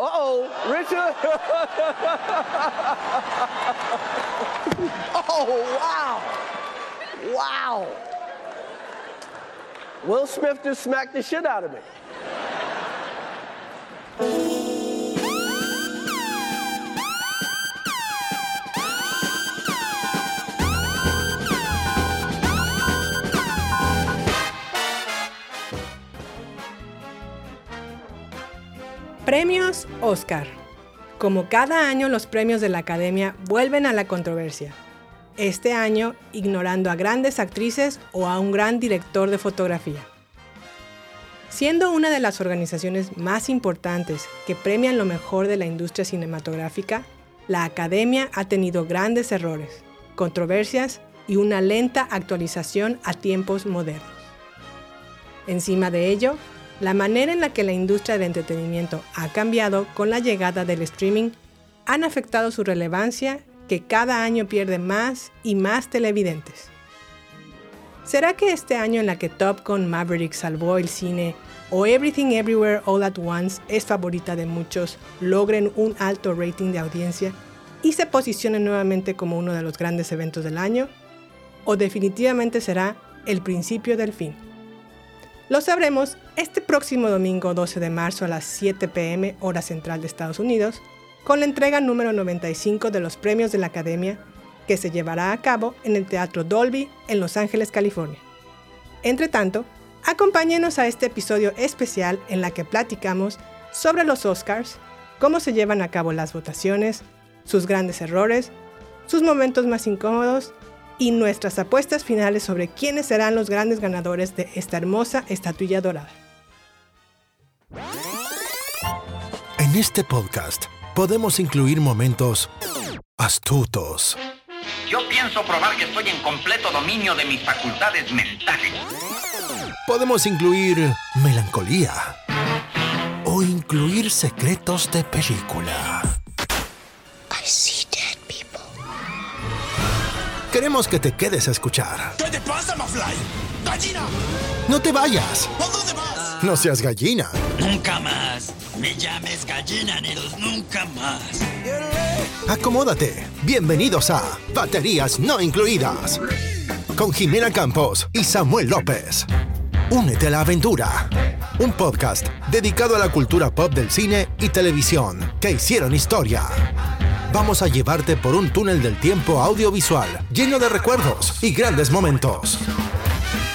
Uh-oh, Richard. oh, wow. Wow. Will Smith just smacked the shit out of me. Premios Oscar. Como cada año los premios de la Academia vuelven a la controversia. Este año ignorando a grandes actrices o a un gran director de fotografía. Siendo una de las organizaciones más importantes que premian lo mejor de la industria cinematográfica, la Academia ha tenido grandes errores, controversias y una lenta actualización a tiempos modernos. Encima de ello, la manera en la que la industria del entretenimiento ha cambiado con la llegada del streaming han afectado su relevancia que cada año pierde más y más televidentes. ¿Será que este año en la que Top Gun Maverick salvó el cine o Everything Everywhere All at Once es favorita de muchos logren un alto rating de audiencia y se posicionen nuevamente como uno de los grandes eventos del año? ¿O definitivamente será el principio del fin? Lo sabremos este próximo domingo 12 de marzo a las 7 pm hora central de Estados Unidos, con la entrega número 95 de los premios de la Academia, que se llevará a cabo en el Teatro Dolby en Los Ángeles, California. Entre tanto, acompáñenos a este episodio especial en la que platicamos sobre los Oscars, cómo se llevan a cabo las votaciones, sus grandes errores, sus momentos más incómodos y nuestras apuestas finales sobre quiénes serán los grandes ganadores de esta hermosa estatuilla dorada. En este podcast podemos incluir momentos astutos. Yo pienso probar que estoy en completo dominio de mis facultades mentales. Podemos incluir melancolía o incluir secretos de película. Queremos que te quedes a escuchar. ¿Qué te pasa, Mafly? ¡Gallina! No te vayas. ¿A dónde vas? No seas gallina. Nunca más. Me llames gallina, Neros, nunca más. Acomódate. Bienvenidos a Baterías No Incluidas. Con Jimena Campos y Samuel López. Únete a la aventura. Un podcast dedicado a la cultura pop del cine y televisión que hicieron historia. Vamos a llevarte por un túnel del tiempo audiovisual lleno de recuerdos y grandes momentos.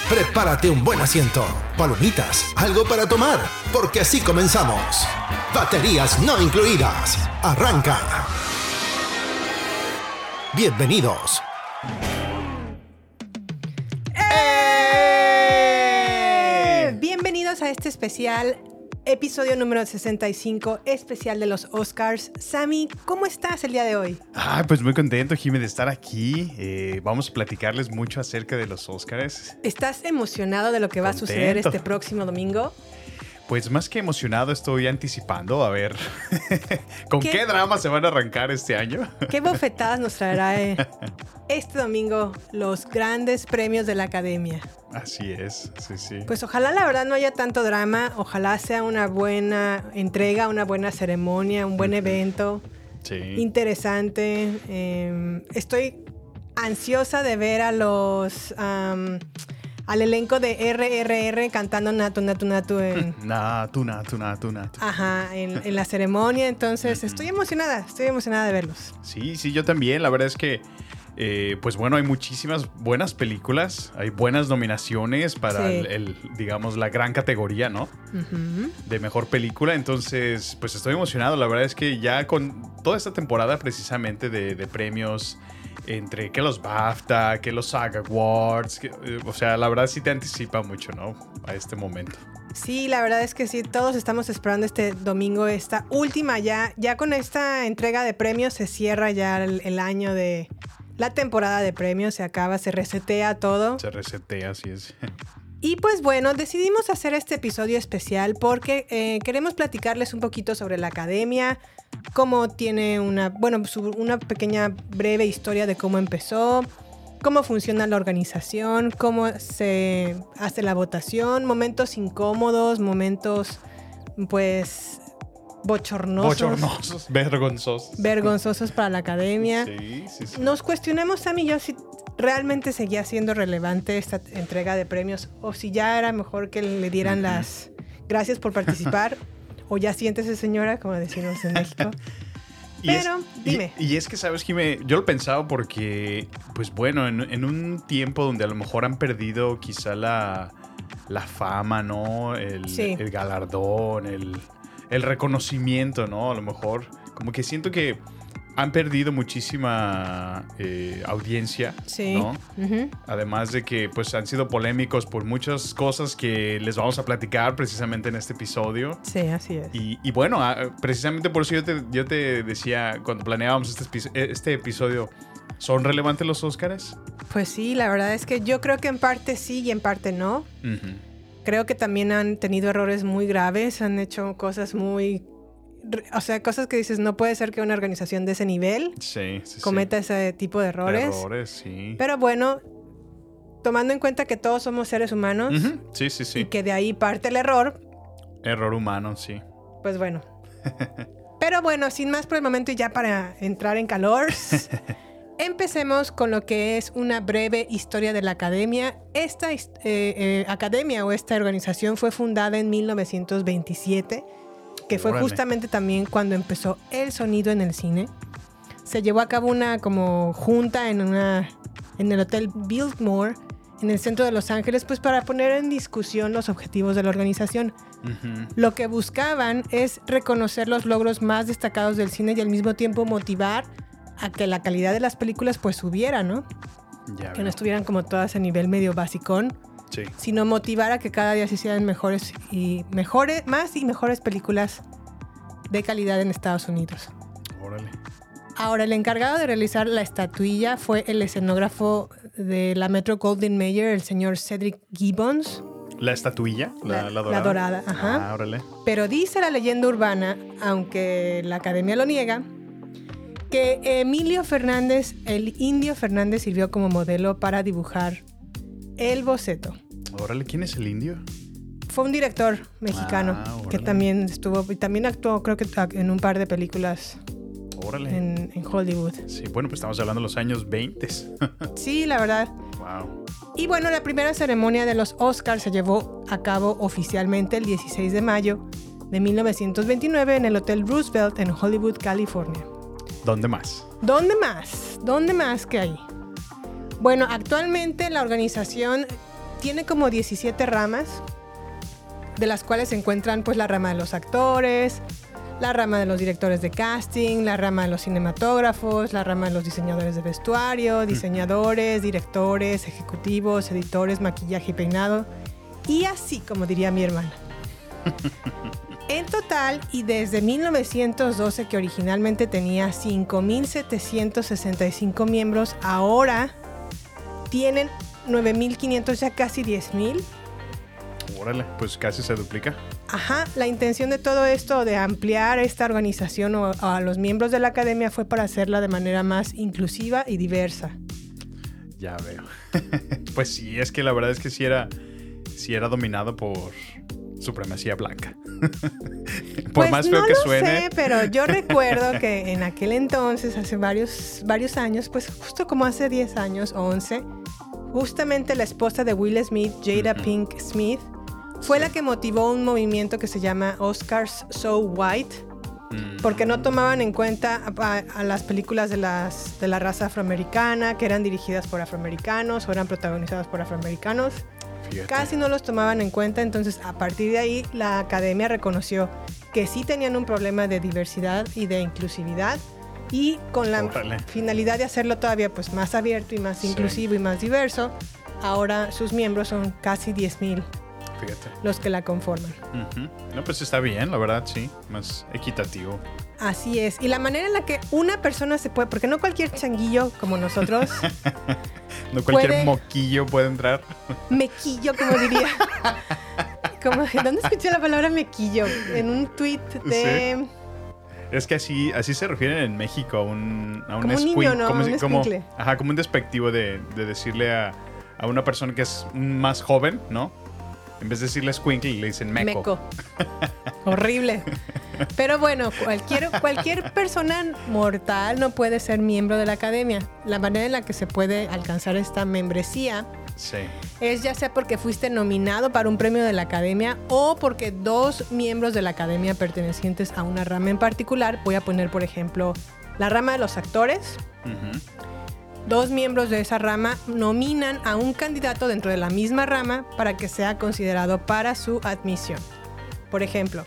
Prepárate un buen asiento, palomitas, algo para tomar, porque así comenzamos. Baterías no incluidas. Arranca. Bienvenidos. ¡Eh! Bienvenidos a este especial, episodio número 65, especial de los Oscars. Sammy, ¿cómo estás el día de hoy? Ah, pues muy contento, Jimmy, de estar aquí. Eh, vamos a platicarles mucho acerca de los Oscars. ¿Estás emocionado de lo que va a suceder este próximo domingo? Pues más que emocionado, estoy anticipando a ver con ¿Qué? qué, drama se van a arrancar este año. ¿Qué bofetadas nos traerá eh, este domingo los grandes premios de la Academia? Así es, sí, sí. Pues ojalá la verdad no haya tanto drama, ojalá sea una buena entrega, una buena ceremonia, un buen evento, sí. interesante. Eh, estoy ansiosa de ver a los al elenco de RRR cantando Natu Natu Natu en, nah, tú, nah, tú. ajá, en, en la ceremonia. Entonces estoy emocionada, estoy emocionada de verlos. Sí, sí, yo también. La verdad es que, eh, pues bueno, hay muchísimas buenas películas, hay buenas nominaciones para Sí. el, el, digamos, la gran categoría, ¿no? Ujú. de mejor película. Entonces, pues estoy emocionado. La verdad es que ya con toda esta temporada precisamente de, de premios entre que los BAFTA, que los SAG Awards, que, eh, o sea, la verdad sí te anticipa mucho, ¿no? A este momento. Sí, la verdad es que sí, todos estamos esperando este domingo, esta última ya, ya con esta entrega de premios se cierra ya el, el año de la temporada de premios, se acaba, se resetea todo. Se resetea, así es. Y pues bueno, decidimos hacer este episodio especial porque eh, queremos platicarles un poquito sobre la academia, cómo tiene una, bueno, una pequeña breve historia de cómo empezó, cómo funciona la organización, cómo se hace la votación, momentos incómodos, momentos pues bochornosos, Bochornosos, vergonzosos. vergonzosos para la academia. Sí, sí, sí. Nos cuestionamos, Sam y yo, si realmente seguía siendo relevante esta entrega de premios o si ya era mejor que le dieran las gracias por participar o ya siéntese señora, como decimos en México. Y es- Pero, y- dime. Y, es que, ¿sabes, Jimé? Yo lo pensaba porque, pues bueno, en, en un tiempo donde a lo mejor han perdido quizá la, la fama, ¿no? El, Sí. el galardón, el, el reconocimiento, ¿no? A lo mejor, como que siento que han perdido muchísima eh, audiencia, Sí. ¿no? Además de que pues han sido polémicos por muchas cosas que les vamos a platicar precisamente en este episodio. Sí, así es. Y, y bueno, ah, precisamente por eso yo te, yo te decía cuando planeábamos este, este episodio, ¿son relevantes los Óscares? Pues sí, la verdad es que yo creo que en parte sí y en parte no. Ujú. Creo que también han tenido errores muy graves, han hecho cosas muy... O sea, cosas que dices, no puede ser que una organización de ese nivel Sí, sí, sí. cometa ese tipo de errores. Errores, sí. Pero bueno, tomando en cuenta que todos somos seres humanos Ujú. Sí, sí, y que de ahí parte el error, Error humano, sí. pues bueno. Pero bueno, sin más por el momento y ya para entrar en calor, empecemos con lo que es una breve historia de la academia. Esta eh, eh, academia o esta organización fue fundada en 1927, que fue Órale. justamente también cuando empezó el sonido en el cine. Se llevó a cabo una como junta en, una, en el Hotel Biltmore, en el centro de Los Ángeles, pues para poner en discusión los objetivos de la organización. Lo que buscaban es reconocer los logros más destacados del cine y al mismo tiempo motivar a que la calidad de las películas pues subiera, ¿no? Ya Que no estuvieran como todas a nivel medio basicón, Sí. sino motivar a que cada día se hicieran mejores y mejores, más y mejores películas de calidad en Estados Unidos. Órale. Ahora, el encargado de realizar la estatuilla fue el escenógrafo de la Metro Golden Mayer, el señor Cedric Gibbons. ¿La estatuilla? La, La- la la dorada. dorada, ajá. Ah, órale. Pero dice la leyenda urbana, aunque la academia lo niega, que Emilio Fernández, el indio Fernández, sirvió como modelo para dibujar el boceto. Órale, ¿quién es el indio? Fue un director mexicano Ah, que también estuvo y también actuó, creo que en un par de películas Órale. en, en Hollywood. Sí, bueno, pues estamos hablando de los años 20. Sí, la verdad. wow. Y bueno, la primera ceremonia de los Oscars se llevó a cabo oficialmente el 16 de mayo de 1929 en el Hotel Roosevelt en Hollywood, California. ¿Dónde más? ¿Dónde más? ¿Dónde más que ahí? Bueno, actualmente la organización tiene como 17 ramas, de las cuales se encuentran pues la rama de los actores, la rama de los directores de casting, la rama de los cinematógrafos, la rama de los diseñadores de vestuario, diseñadores, directores, ejecutivos, editores, maquillaje y peinado, y así como diría mi hermana. En total, y desde 1912, que originalmente tenía 5.765 miembros, ahora tienen 9.500, ya casi 10.000. Órale, pues casi se duplica. Ajá, la intención de todo esto, de ampliar esta organización o, a los miembros de la academia, fue para hacerla de manera más inclusiva y diversa. Ya veo. pues sí, es que la verdad es que sí era, sí era dominado por supremacía blanca. por Pues más feo no que lo suene. sé, pero yo recuerdo que en aquel entonces, hace varios, varios años, pues justo como hace 10 años, 11, justamente la esposa de Will Smith, Jada Pink Smith, fue la que motivó un movimiento que se llama Oscars So White, Mm, porque no tomaban en cuenta a, a las películas de, las, de la raza afroamericana, que eran dirigidas por afroamericanos o eran protagonizadas por afroamericanos. Fíjate. Casi no los tomaban en cuenta, entonces a partir de ahí la academia reconoció que sí tenían un problema de diversidad y de inclusividad y con la Órale. finalidad de hacerlo todavía pues más abierto y más Sí. inclusivo y más diverso, ahora sus miembros son casi 10.000 Fíjate. los que la conforman. Ujú. No, pues está bien, la verdad, sí. Más equitativo. Así es. Y la manera en la que una persona se puede, porque no cualquier changuillo como nosotros, No cualquier Puede- moquillo puede entrar. mequillo, como diría. Como, ¿Dónde escuché la palabra mequillo? En un tweet de... Es que así, así se refieren en México a un, a un Como un escuin- niño, ¿no? como, Un como- ajá, como un despectivo de, de decirle a, a una persona que es más joven, ¿no? En vez de decirle squinkle, le dicen meco. Meco. Horrible. Pero bueno, cualquier, cualquier persona mortal no puede ser miembro de la academia. La manera en la que se puede alcanzar esta membresía Sí. es ya sea porque fuiste nominado para un premio de la academia o porque dos miembros de la academia pertenecientes a una rama en particular, voy a poner por ejemplo la rama de los actores. Dos miembros de esa rama nominan a un candidato dentro de la misma rama para que sea considerado para su admisión. Por ejemplo,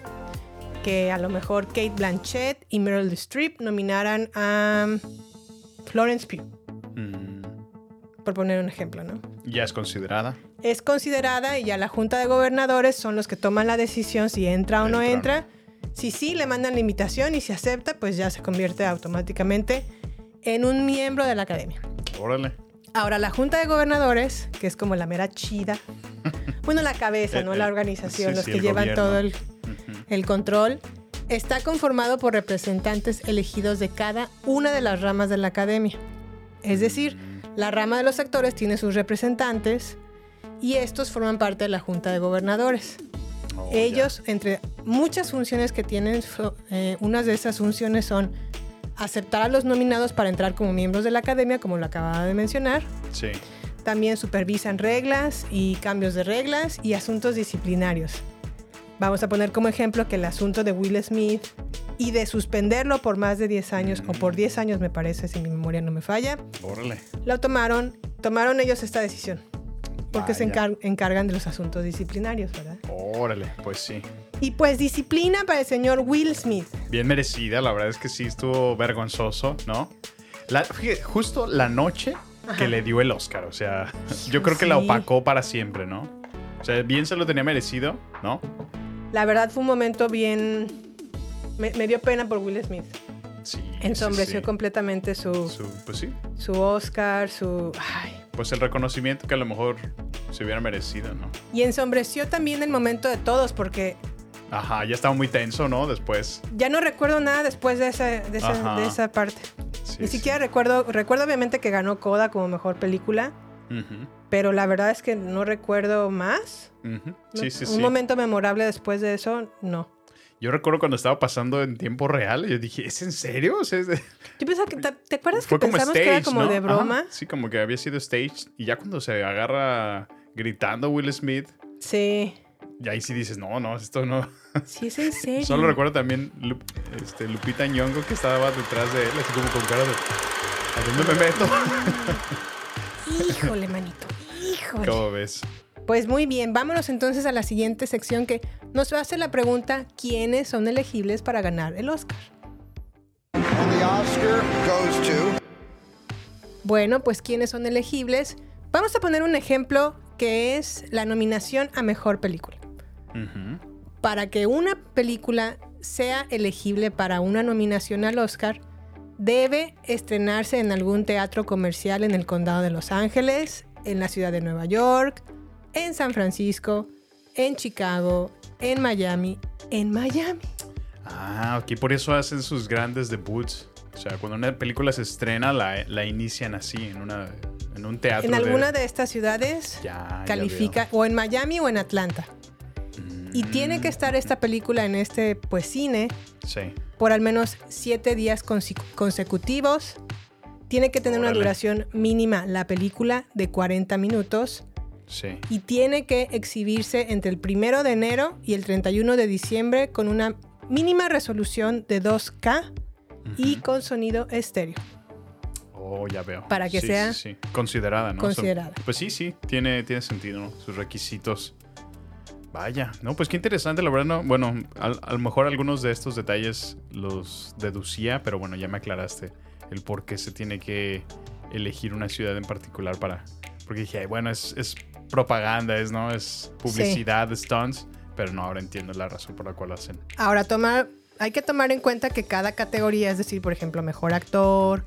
que a lo mejor Kate Blanchett y Meryl Streep nominaran a Florence Pugh, Mm, por poner un ejemplo, ¿no? ya es considerada. Es considerada y ya la Junta de Gobernadores son los que toman la decisión si entra o no Entra. entra. Si sí, le mandan la invitación y si acepta, pues ya se convierte automáticamente en un miembro de la academia. Órale. Ahora, la Junta de Gobernadores, que es como la mera chida, bueno, la cabeza, ¿no? El- La organización, sí, los sí, que llevan gobierno. todo el, el control, está conformado por representantes elegidos de cada una de las ramas de la academia. Es decir, la rama de los actores tiene sus representantes y estos forman parte de la Junta de Gobernadores. Oh, ya. Ellos, entre muchas funciones que tienen, eh, unas de esas funciones son aceptar a los nominados para entrar como miembros de la academia, como lo acababa de mencionar. Sí. También supervisan reglas y cambios de reglas y asuntos disciplinarios. Vamos a poner como ejemplo que el asunto de Will Smith y de suspenderlo por más de 10 años, o por 10 años me parece, si mi memoria no me falla, Órale. lo tomaron, tomaron ellos esta decisión. Porque se Vaya. encar- encargan de los asuntos disciplinarios, ¿verdad? Órale, pues sí. Y pues disciplina para el señor Will Smith. Bien merecida, la verdad es que sí estuvo vergonzoso, ¿no? La, fíjate, justo la noche que le dio el Oscar, o sea, yo creo que la opacó para siempre, ¿no? O sea, bien se lo tenía merecido, ¿no? La verdad fue un momento bien... Me, me dio pena por Will Smith. Sí. Ensombreció sí, sí. completamente su, Su- pues sí, su Oscar, su... Ay. Pues el reconocimiento que a lo mejor se hubiera merecido, ¿no? Y ensombreció también el momento de todos porque Ajá, ya estaba muy tenso, ¿no? Después. ya no recuerdo nada después de esa, de esa, Ajá. de esa parte. Sí, Ni sí. siquiera recuerdo, recuerdo obviamente que ganó Coda como mejor película, pero la verdad es que no recuerdo más. No- Sí, sí, Un sí. momento memorable después de eso, no. Yo recuerdo cuando estaba pasando en tiempo real, yo dije, ¿es en serio? O sea, es de- Yo pensaba que, ¿te, te acuerdas que como pensamos stage, que era como ¿no? de Ajá, broma? Sí, como que había sido stage. Y ya cuando se agarra gritando Will Smith, Sí. y ahí sí dices, no, no, esto no. Sí, es en serio. Solo recuerdo también Lu- este, Lupita Nyong'o que estaba detrás de él, así como con cara de... ¿A dónde me meto? Híjole, manito. Híjole. ¿Cómo ves? Pues muy bien, vámonos entonces a la siguiente sección que nos hace la pregunta ¿quiénes son elegibles para ganar el Oscar? And the Oscar goes to. Bueno, pues ¿quiénes son elegibles? Vamos a poner un ejemplo que es la nominación a mejor película. Para que una película sea elegible para una nominación al Oscar, debe estrenarse en algún teatro comercial en el condado de Los Ángeles, en la ciudad de Nueva York, en San Francisco, en Chicago, en Miami, en Miami. Ah, aquí por eso hacen sus grandes debuts. O sea, cuando una película se estrena, la, la inician así, en, una, en un teatro. En alguna de estas ciudades Ya, ya califica o en Miami o en Atlanta. Y Mm. tiene que estar esta película en este pues cine Sí. por al menos siete días consecutivos. Tiene que tener una duración mínima la película de 40 minutos Sí. y tiene que exhibirse entre el primero de enero y el 31 de diciembre con una mínima resolución de 2K y con sonido estéreo. Oh, ya veo. Para que Sí, sea sí. Considerada, ¿no? considerada. Pues sí, sí, tiene, tiene sentido, ¿no? Sus requisitos. Vaya, no, pues qué interesante, la verdad, no. Bueno, al- a lo mejor algunos de estos detalles los deducía, pero bueno, ya me aclaraste el por qué se tiene que elegir una ciudad en particular para. Porque dije, ay, bueno, es, es propaganda, es, ¿no? Es publicidad, stunts, pero no, ahora entiendo la razón por la cual lo hacen. Ahora, tomar, hay que tomar en cuenta que cada categoría, es decir, por ejemplo, mejor actor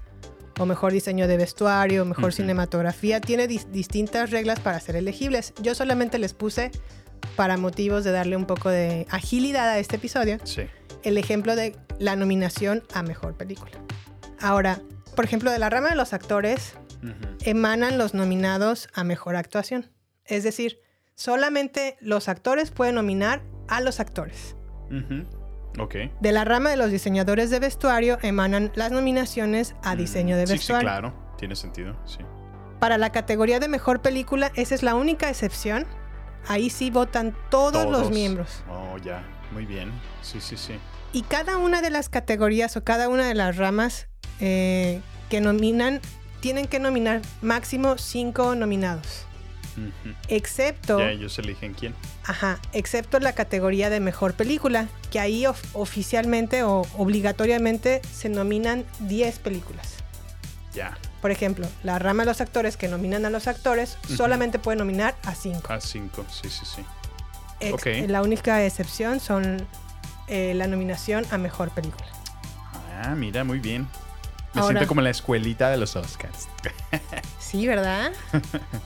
o mejor diseño de vestuario, mejor cinematografía, tiene dis- distintas reglas para ser elegibles. Yo solamente les puse, para motivos de darle un poco de agilidad a este episodio, Sí. el ejemplo de la nominación a mejor película. Ahora, por ejemplo, de la rama de los actores, emanan los nominados a mejor actuación. Es decir, solamente los actores pueden nominar a los actores. Ujú. Ok. De la rama de los diseñadores de vestuario emanan las nominaciones a diseño de Mm, Sí, sí, vestuario. claro. Tiene sentido, sí. Para la categoría de mejor película, esa es la única excepción. Ahí sí votan todos, los miembros. Oh, ya. Muy bien. Sí, sí, sí. Y cada una de las categorías o cada una de las ramas eh, que nominan, tienen que nominar máximo cinco nominados. Excepto, Ya ellos eligen quién. ajá, excepto la categoría de mejor película, que ahí of- oficialmente o obligatoriamente se nominan 10 películas. Ya. Por ejemplo, la rama de los actores que nominan a los actores solamente puede nominar a 5. A cinco. Sí, sí, sí. Ex- ok. La única excepción son eh, la nominación a mejor película. Ah, mira, muy bien. Me Ahora- siento como en la escuelita de los Oscars. Sí, ¿verdad?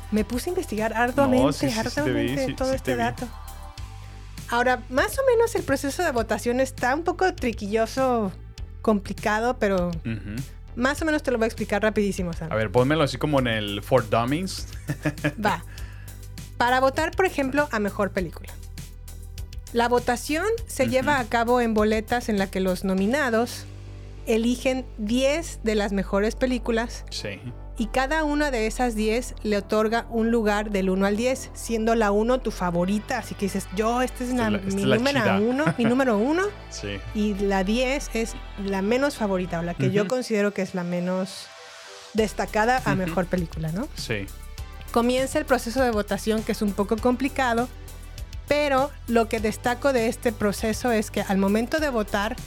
Me puse a investigar arduamente, No, sí, sí, arduamente sí, todo este dato. Ahora, más o menos el proceso de votación está un poco triquilloso, complicado, pero más o menos te lo voy a explicar rapidísimo, Sam. A ver, pónmelo así como en el For Dummies. Va. Para votar, por ejemplo, a mejor película. La votación se lleva a cabo en boletas en la que los nominados eligen 10 de las mejores películas Sí. y cada una de esas 10 le otorga un lugar del 1 al 10, siendo la 1 tu favorita. Así que dices, yo, esta es, esta mi, es número uno, mi número 1 Sí. y la 10 es la menos favorita o la que yo considero que es la menos destacada a mejor película, ¿no? Sí. comienza el proceso de votación que es un poco complicado, pero lo que destaco de este proceso es que al momento de votar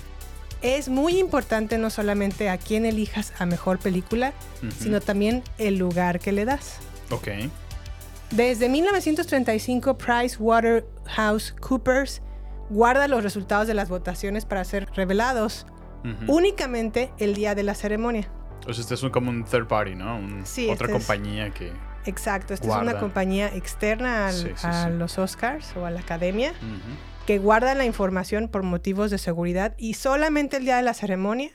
es muy importante no solamente a quién elijas a mejor película, sino también el lugar que le das. Ok. Desde 1935, PricewaterhouseCoopers guarda los resultados de las votaciones para ser revelados únicamente el día de la ceremonia. O sea, este es un, como un third party, ¿no? Un- Sí, otra este es- compañía que. Exacto, esta es una compañía externa al- Sí, sí, a los Oscars o a la academia. Ujú. Que guardan la información por motivos de seguridad y solamente el día de la ceremonia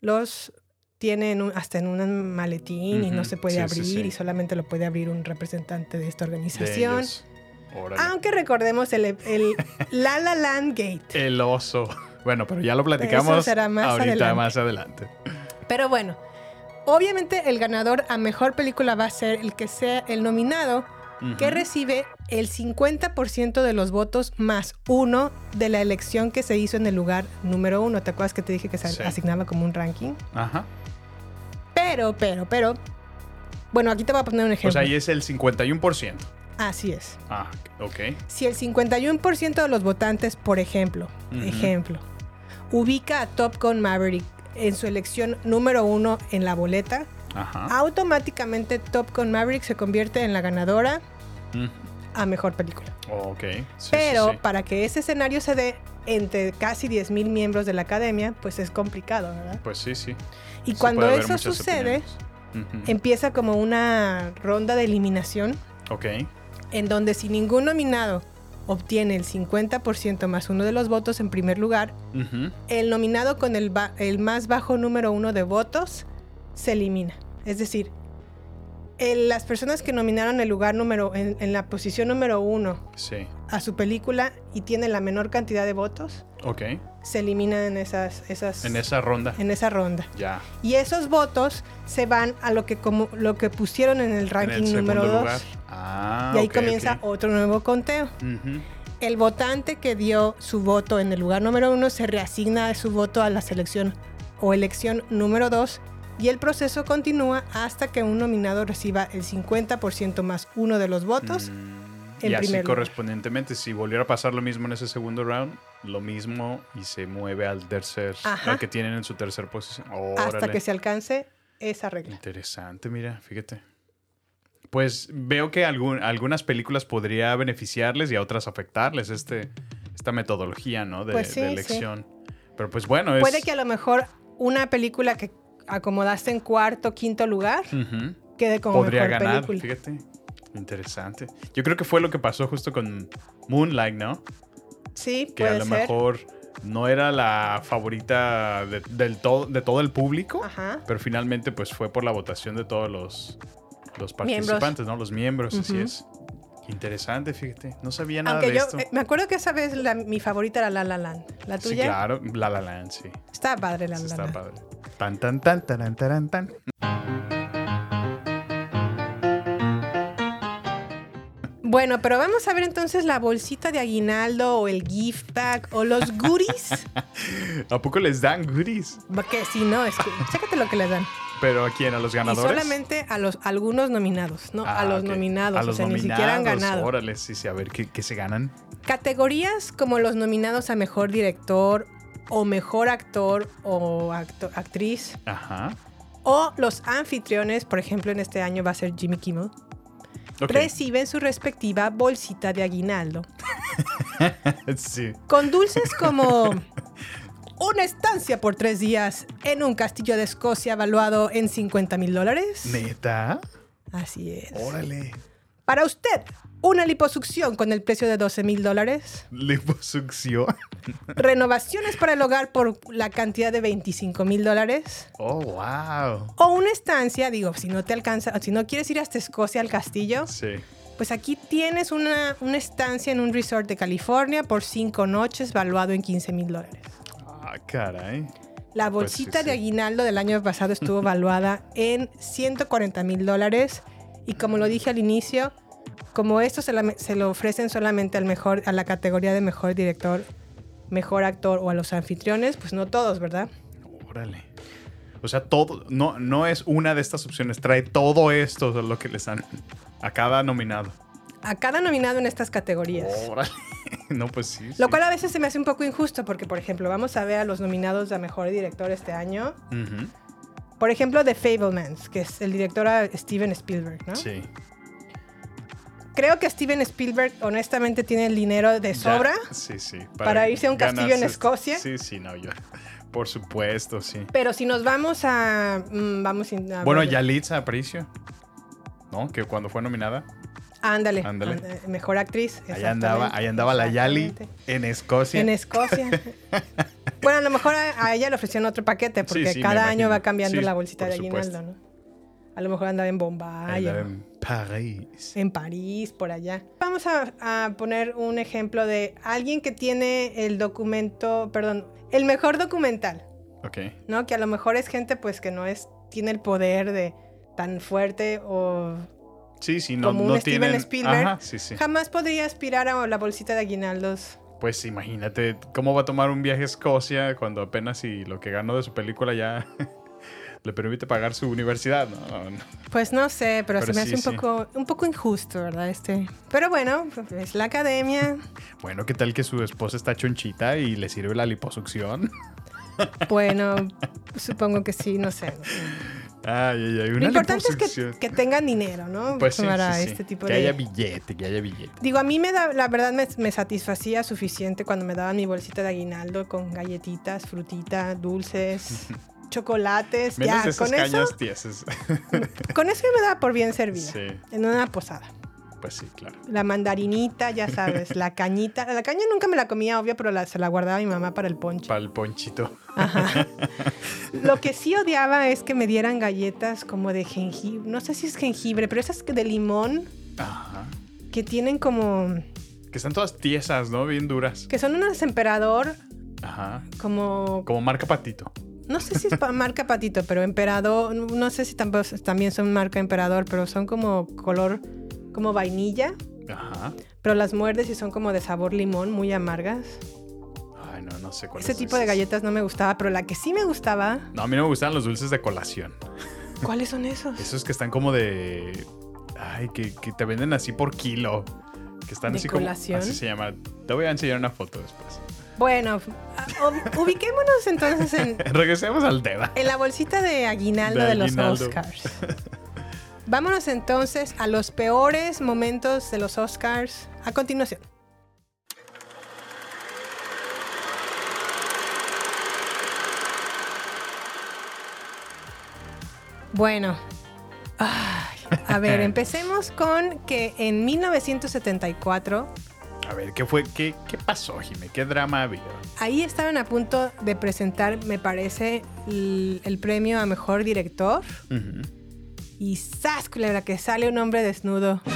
los tienen un- hasta en un maletín y no se puede sí, abrir sí, sí. y solamente lo puede abrir un representante de esta organización. Aunque recordemos el, el La La Land Gate. El oso. Bueno, pero ya lo platicamos Eso será más ahorita adelante. más adelante. Pero bueno, obviamente el ganador a mejor película va a ser el que sea el nominado que recibe el 50% de los votos más uno de la elección que se hizo en el lugar número uno. ¿Te acuerdas que te dije que se Sí. asignaba como un ranking? Ajá. Pero, pero, pero. Bueno, aquí te voy a poner un ejemplo. O sea, ahí es el 51%. Así es. Ah, ok. Si el 51% de los votantes, por ejemplo, ejemplo, ubica a Top Gun Maverick en su elección número uno en la boleta, Ajá. automáticamente Top Gun Maverick se convierte en la ganadora Mm. a mejor película. Ok. Sí, sí, Pero sí. para que ese escenario se dé entre casi 10.000 miembros de la academia, pues es complicado, ¿verdad? Pues sí, sí. Y cuando eso sucede, empieza como una ronda de eliminación Ok. en donde si ningún nominado obtiene el 50% más uno de los votos en primer lugar, el nominado con el, el más bajo número uno de votos se elimina. Es decir, el- las personas que nominaron el lugar número, en, en la posición número uno Sí. a su película y tienen la menor cantidad de votos, se eliminan en esas, esas En esa ronda. en esa ronda. Ya. Y esos votos se van a lo que como lo que pusieron en el En el ranking número 2. lugar. Ah, y ahí comienza otro nuevo conteo. El votante que dio su voto en el lugar número uno se reasigna su voto a la selección o elección número 2 y el proceso continúa hasta que un nominado reciba el 50% más uno de los votos en Mm, y así primer lugar. correspondientemente, si volviera a pasar lo mismo en ese segundo round, lo mismo y se mueve al tercer, Ajá. al que tienen en su tercer posición. hasta que se alcance esa regla. Interesante, mira, fíjate. Pues veo que algún- algunas películas podría beneficiarles y a otras afectarles este, esta metodología, ¿no? De, Pues sí, de sí. elección. Pero pues bueno, es... Puede que a lo mejor una película que acomodaste en cuarto, quinto lugar Ujú. quede como podría mejor ganar, película. fíjate. Interesante. Yo creo que fue lo que pasó justo con Moonlight, ¿no? Sí, Que a lo ser. mejor no era la favorita de, del todo, de todo el público, Ajá. pero finalmente pues fue por la votación de todos los, los Miembros. participantes, ¿no? Los miembros, así es. Interesante, fíjate. No sabía nada Aunque de yo esto. eh, me acuerdo que esa vez la- mi favorita era La La Land. ¿La sí, tuya? claro. La La Land, sí. Está padre La Eso La está Land. padre. Tan, tan, tan, tan, tan, tan. Bueno, pero vamos a ver entonces la bolsita de aguinaldo o el gift bag o los goodies. ¿A poco les dan goodies? que si no, es que, chécate lo que les dan. ¿Pero a quién? ¿A los Y ganadores? solamente a los algunos nominados, ¿no? a Ah, los nominados, A o los sea, ni siquiera han ganado. Órale, sí, sí, a ver, ¿qué, qué se ganan? Categorías como los nominados a mejor director o mejor actor o acto- actriz Ajá. o los anfitriones, por ejemplo, en este año va a ser Jimmy Kimmel, Ok. reciben su respectiva bolsita de aguinaldo sí. con dulces como una estancia por tres días en un castillo de Escocia evaluado en 50 mil dólares. ¿Neta? Así es. Órale. Para usted, una liposucción con el precio de 12 mil dólares. Liposucción. Renovaciones para el hogar por la cantidad de 25 mil dólares. Oh, wow. O una estancia, digo, si no te alcanza, si no quieres ir hasta Escocia al castillo, Sí. pues aquí tienes una, una estancia en un resort de California por cinco noches, valuado en 15 mil dólares. Ah, caray. La Pues sí, bolsita sí. de aguinaldo del año pasado estuvo valuada en 140 mil dólares. Y como lo dije al inicio, como esto se, la- se lo ofrecen solamente al mejor, a la categoría de mejor director, mejor actor o a los anfitriones, pues no todos, ¿verdad? Órale. O sea, todo, no, no es una de estas opciones, trae todo esto de lo que les dan a cada nominado. A cada nominado en estas categorías. Órale. No, pues sí. Lo sí. cual a veces se me hace un poco injusto porque, por ejemplo, vamos a ver a los nominados a Mejor Director este año. Por ejemplo, The Fablemans, que es el director a Steven Spielberg, ¿no? Sí. Creo que Steven Spielberg honestamente tiene el dinero de Ya, sobra. Sí, sí. para irse a un castillo en Escocia. Sí, sí, no, yo. Por supuesto, sí. Pero si nos vamos a... mm, vamos a Bueno, ver- Yalitza Aparicio. ¿No? Que cuando fue nominada. Ándale. Ándale. Mejor actriz. Ahí andaba, ahí andaba la Yali en Escocia. En Escocia. bueno, a lo mejor a, a ella le ofrecieron otro paquete porque sí, cada año va cambiando Sí, la bolsita de aguinaldo. ¿no? A lo mejor andaba en Bombay Andaba en París. en París, por allá. Vamos a, a poner un ejemplo de alguien que tiene el documento, perdón, el mejor documental, Ok. ¿no? Que a lo mejor es gente pues que no es, tiene el poder de tan fuerte o Sí, sí, no, como un no Steven. Spielberg. Ajá, sí, sí. Jamás podría aspirar a la bolsita de aguinaldos. Pues imagínate cómo va a tomar un viaje a Escocia cuando apenas si lo que ganó de su película ya le permite pagar su universidad. No, no. Pues no sé, pero, Pero se me sí, hace un sí. poco, un poco injusto, ¿verdad? Este. Pero bueno, es la academia. Bueno, ¿qué tal que su esposa está chonchita y le sirve la liposucción? Bueno, supongo que sí, no sé. Ay, ay, ay. Una Lo importante es que, que tengan dinero, ¿no? Pues sí, Para sí, sí. este tipo que de. haya billete, que haya billete. Digo, a mí me da, la verdad me, me satisfacía suficiente cuando me daban mi bolsita de aguinaldo con galletitas, frutita, dulces, chocolates. Menos ya, con eso, tieses. con eso me daba por bien servida. Sí. En una posada. pues sí, claro. La mandarinita, ya sabes, la cañita. La caña nunca me la comía, obvio, pero la- se la guardaba mi mamá para el ponche. Para el ponchito. Ajá. Lo que sí odiaba es que me dieran galletas como de jengibre. No sé si es jengibre, pero esas de limón Ajá. que tienen como. Que están todas tiesas, ¿no? Bien duras. que son unas emperador, Ajá. como. Como marca patito. No sé si es pa- marca patito, pero emperador. No sé si tampoco, también son marca emperador, pero son como color. como vainilla. Ajá. Pero las muerdes y son como de sabor limón, muy amargas. Ay, no, no sé cuál Ese es tipo de galletas no me gustaba, pero la que sí me gustaba. No, a mí no me gustan los dulces de colación. ¿Cuáles son esos? Esos que están como de. Ay, que, que te venden así por kilo. Que están ¿De así colación? como. Así se llama. Te voy a enseñar una foto después. Bueno, a- ob- ubiquémonos entonces en, Regresemos al tema. en la bolsita de aguinaldo de, De los. Oscars. Vámonos entonces a los peores momentos de los Oscars a continuación. Bueno, ay, a ver, empecemos con que en 1974 A ver, ¿qué fue? ¿Qué, qué pasó, Jimé? ¿Qué drama había? Ahí estaban a punto de presentar, me parece, el, el premio a mejor director. Ujú. Y ¡zas! culebra, que sale un hombre desnudo.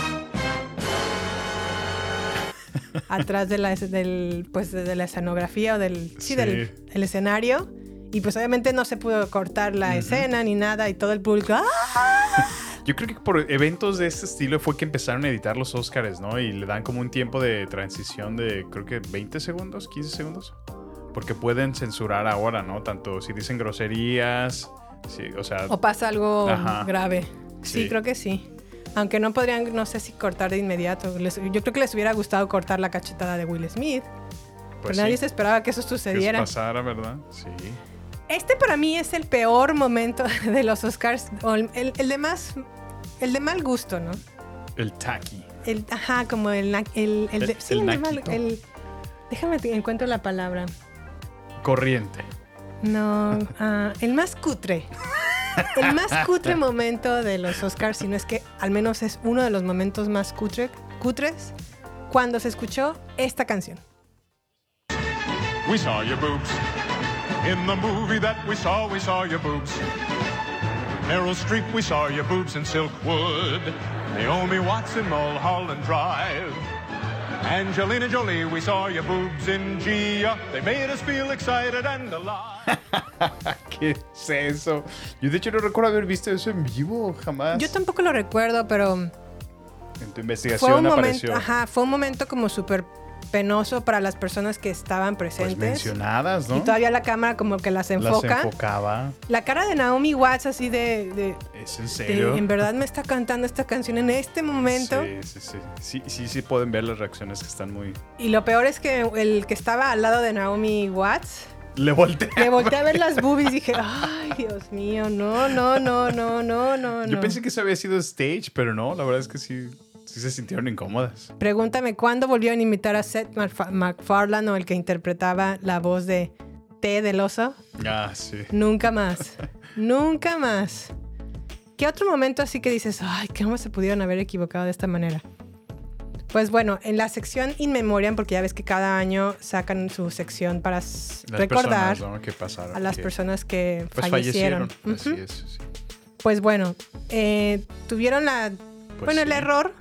atrás de la, del, pues, de la escenografía o del, sí, Sí. del el escenario. Y pues obviamente no se pudo cortar la escena ni nada y todo el público... ¡ah! Yo creo que por eventos de este estilo fue que empezaron a editar los Oscars, ¿no? Y le dan como un tiempo de transición de, creo que 20 segundos, 15 segundos. Porque pueden censurar ahora, ¿no? Tanto si dicen groserías, o sea... O pasa algo Ajá. grave. Sí, Sí. creo que sí. Aunque no podrían, no sé si cortar de inmediato. Les- yo creo que les hubiera gustado cortar la cachetada de Will Smith. pues pero sí, nadie se esperaba que eso que eso sucediera. pasara, ¿verdad? Sí. Este para mí es el peor momento de los Oscars. el- el de más. El de mal gusto, ¿no? El tacky. El, ajá, como el. el, el de, El- sí, el el de mal. El, déjame te encuentro la palabra. Corriente. No, ah, el más cutre. El más cutre momento de los Oscars, si no es que al menos es uno de los momentos más cutre, cutres, cuando se escuchó esta canción. We saw your boobs. In the movie that we saw, we saw your boobs. Meryl Streep, we saw your boobs in Silkwood. Naomi Watts in Mulholland Drive. Angelina Jolie, we saw your boobs in Gia. They made us feel excited and alive. ¿Qué es eso? Yo de hecho no recuerdo haber visto eso en vivo, jamás. Yo tampoco lo recuerdo, pero En tu fue investigación un apareció. momento, ajá, fue un momento como súper penoso para las personas que estaban Pues presentes. mencionadas, ¿no? Y todavía la cámara como que las Las enfoca. enfocaba. La cara de Naomi Watts así de, de- ¿Es en de, serio? en verdad me está cantando esta canción en este momento. Sí, sí, sí. Sí, sí, sí pueden ver las reacciones que están muy... Y lo peor es que el que estaba al lado de Naomi Watts, Le volteé. le volteé a ver las boobies y dije, ay, Dios mío, no, no, no, no, no, no, Yo no. pensé que eso había sido stage, pero no, la verdad es que sí, sí se sintieron incómodas. Pregúntame, ¿cuándo volvieron a invitar a Seth Macfa- MacFarlane o el que interpretaba la voz de T del oso? Ah, sí. Nunca más. Nunca más. ¿Qué otro momento así que dices, ay, cómo se pudieron haber equivocado de esta manera? Pues bueno, en la sección In Memoriam, porque ya ves que cada año sacan su sección para Las recordar personas, ¿no? que pasaron. a las que, personas que pues, fallecieron. Así es. sí. Pues bueno, eh, tuvieron la, Pues bueno, el error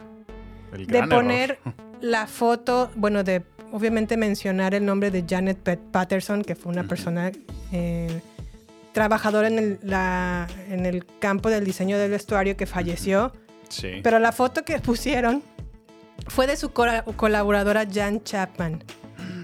de poner error. la foto, bueno, de obviamente mencionar el nombre de Janet Pat- Patterson, que fue una persona eh, trabajadora en el, la- en el campo del diseño del vestuario que falleció. Sí. Pero la foto que pusieron fue de su colaboradora Jan Chapman,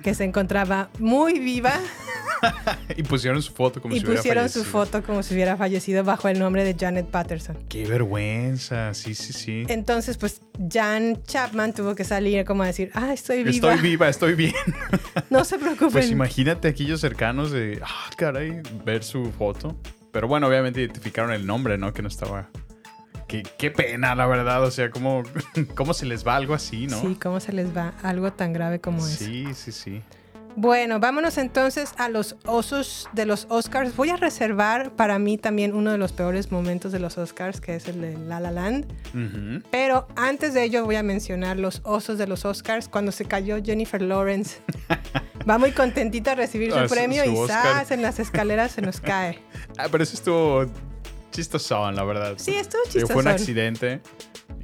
que se encontraba muy viva y pusieron su foto como y si hubiera pusieron su fallecido. foto como si hubiera fallecido bajo el nombre de Janet Patterson. Qué vergüenza. Sí, sí, sí. Entonces, pues Jan Chapman tuvo que salir como a decir, ah, estoy viva. Estoy viva, estoy bien. No se preocupen. Pues imagínate aquellos cercanos de, ah, caray, ver su foto. Pero bueno, obviamente identificaron el nombre, ¿no? Que no estaba. Qué, qué pena, la verdad. O sea, ¿cómo, ¿cómo se les va algo así, no? Sí, ¿cómo se les va algo tan grave como eso? sí, sí, sí. Bueno, vámonos entonces a los osos de los Oscars. Voy a reservar para mí también uno de los peores momentos de los Oscars, que es el de La La Land. Ujú. Pero antes de ello voy a mencionar los osos de los Oscars cuando se cayó Jennifer Lawrence. Va muy contentita a recibir su Ah, su- premio su y Oscar. ¡zas! en las escaleras se nos cae. Ah, pero eso estuvo chistosón, la verdad. Sí, estuvo Digo, Fue un chistosón. accidente.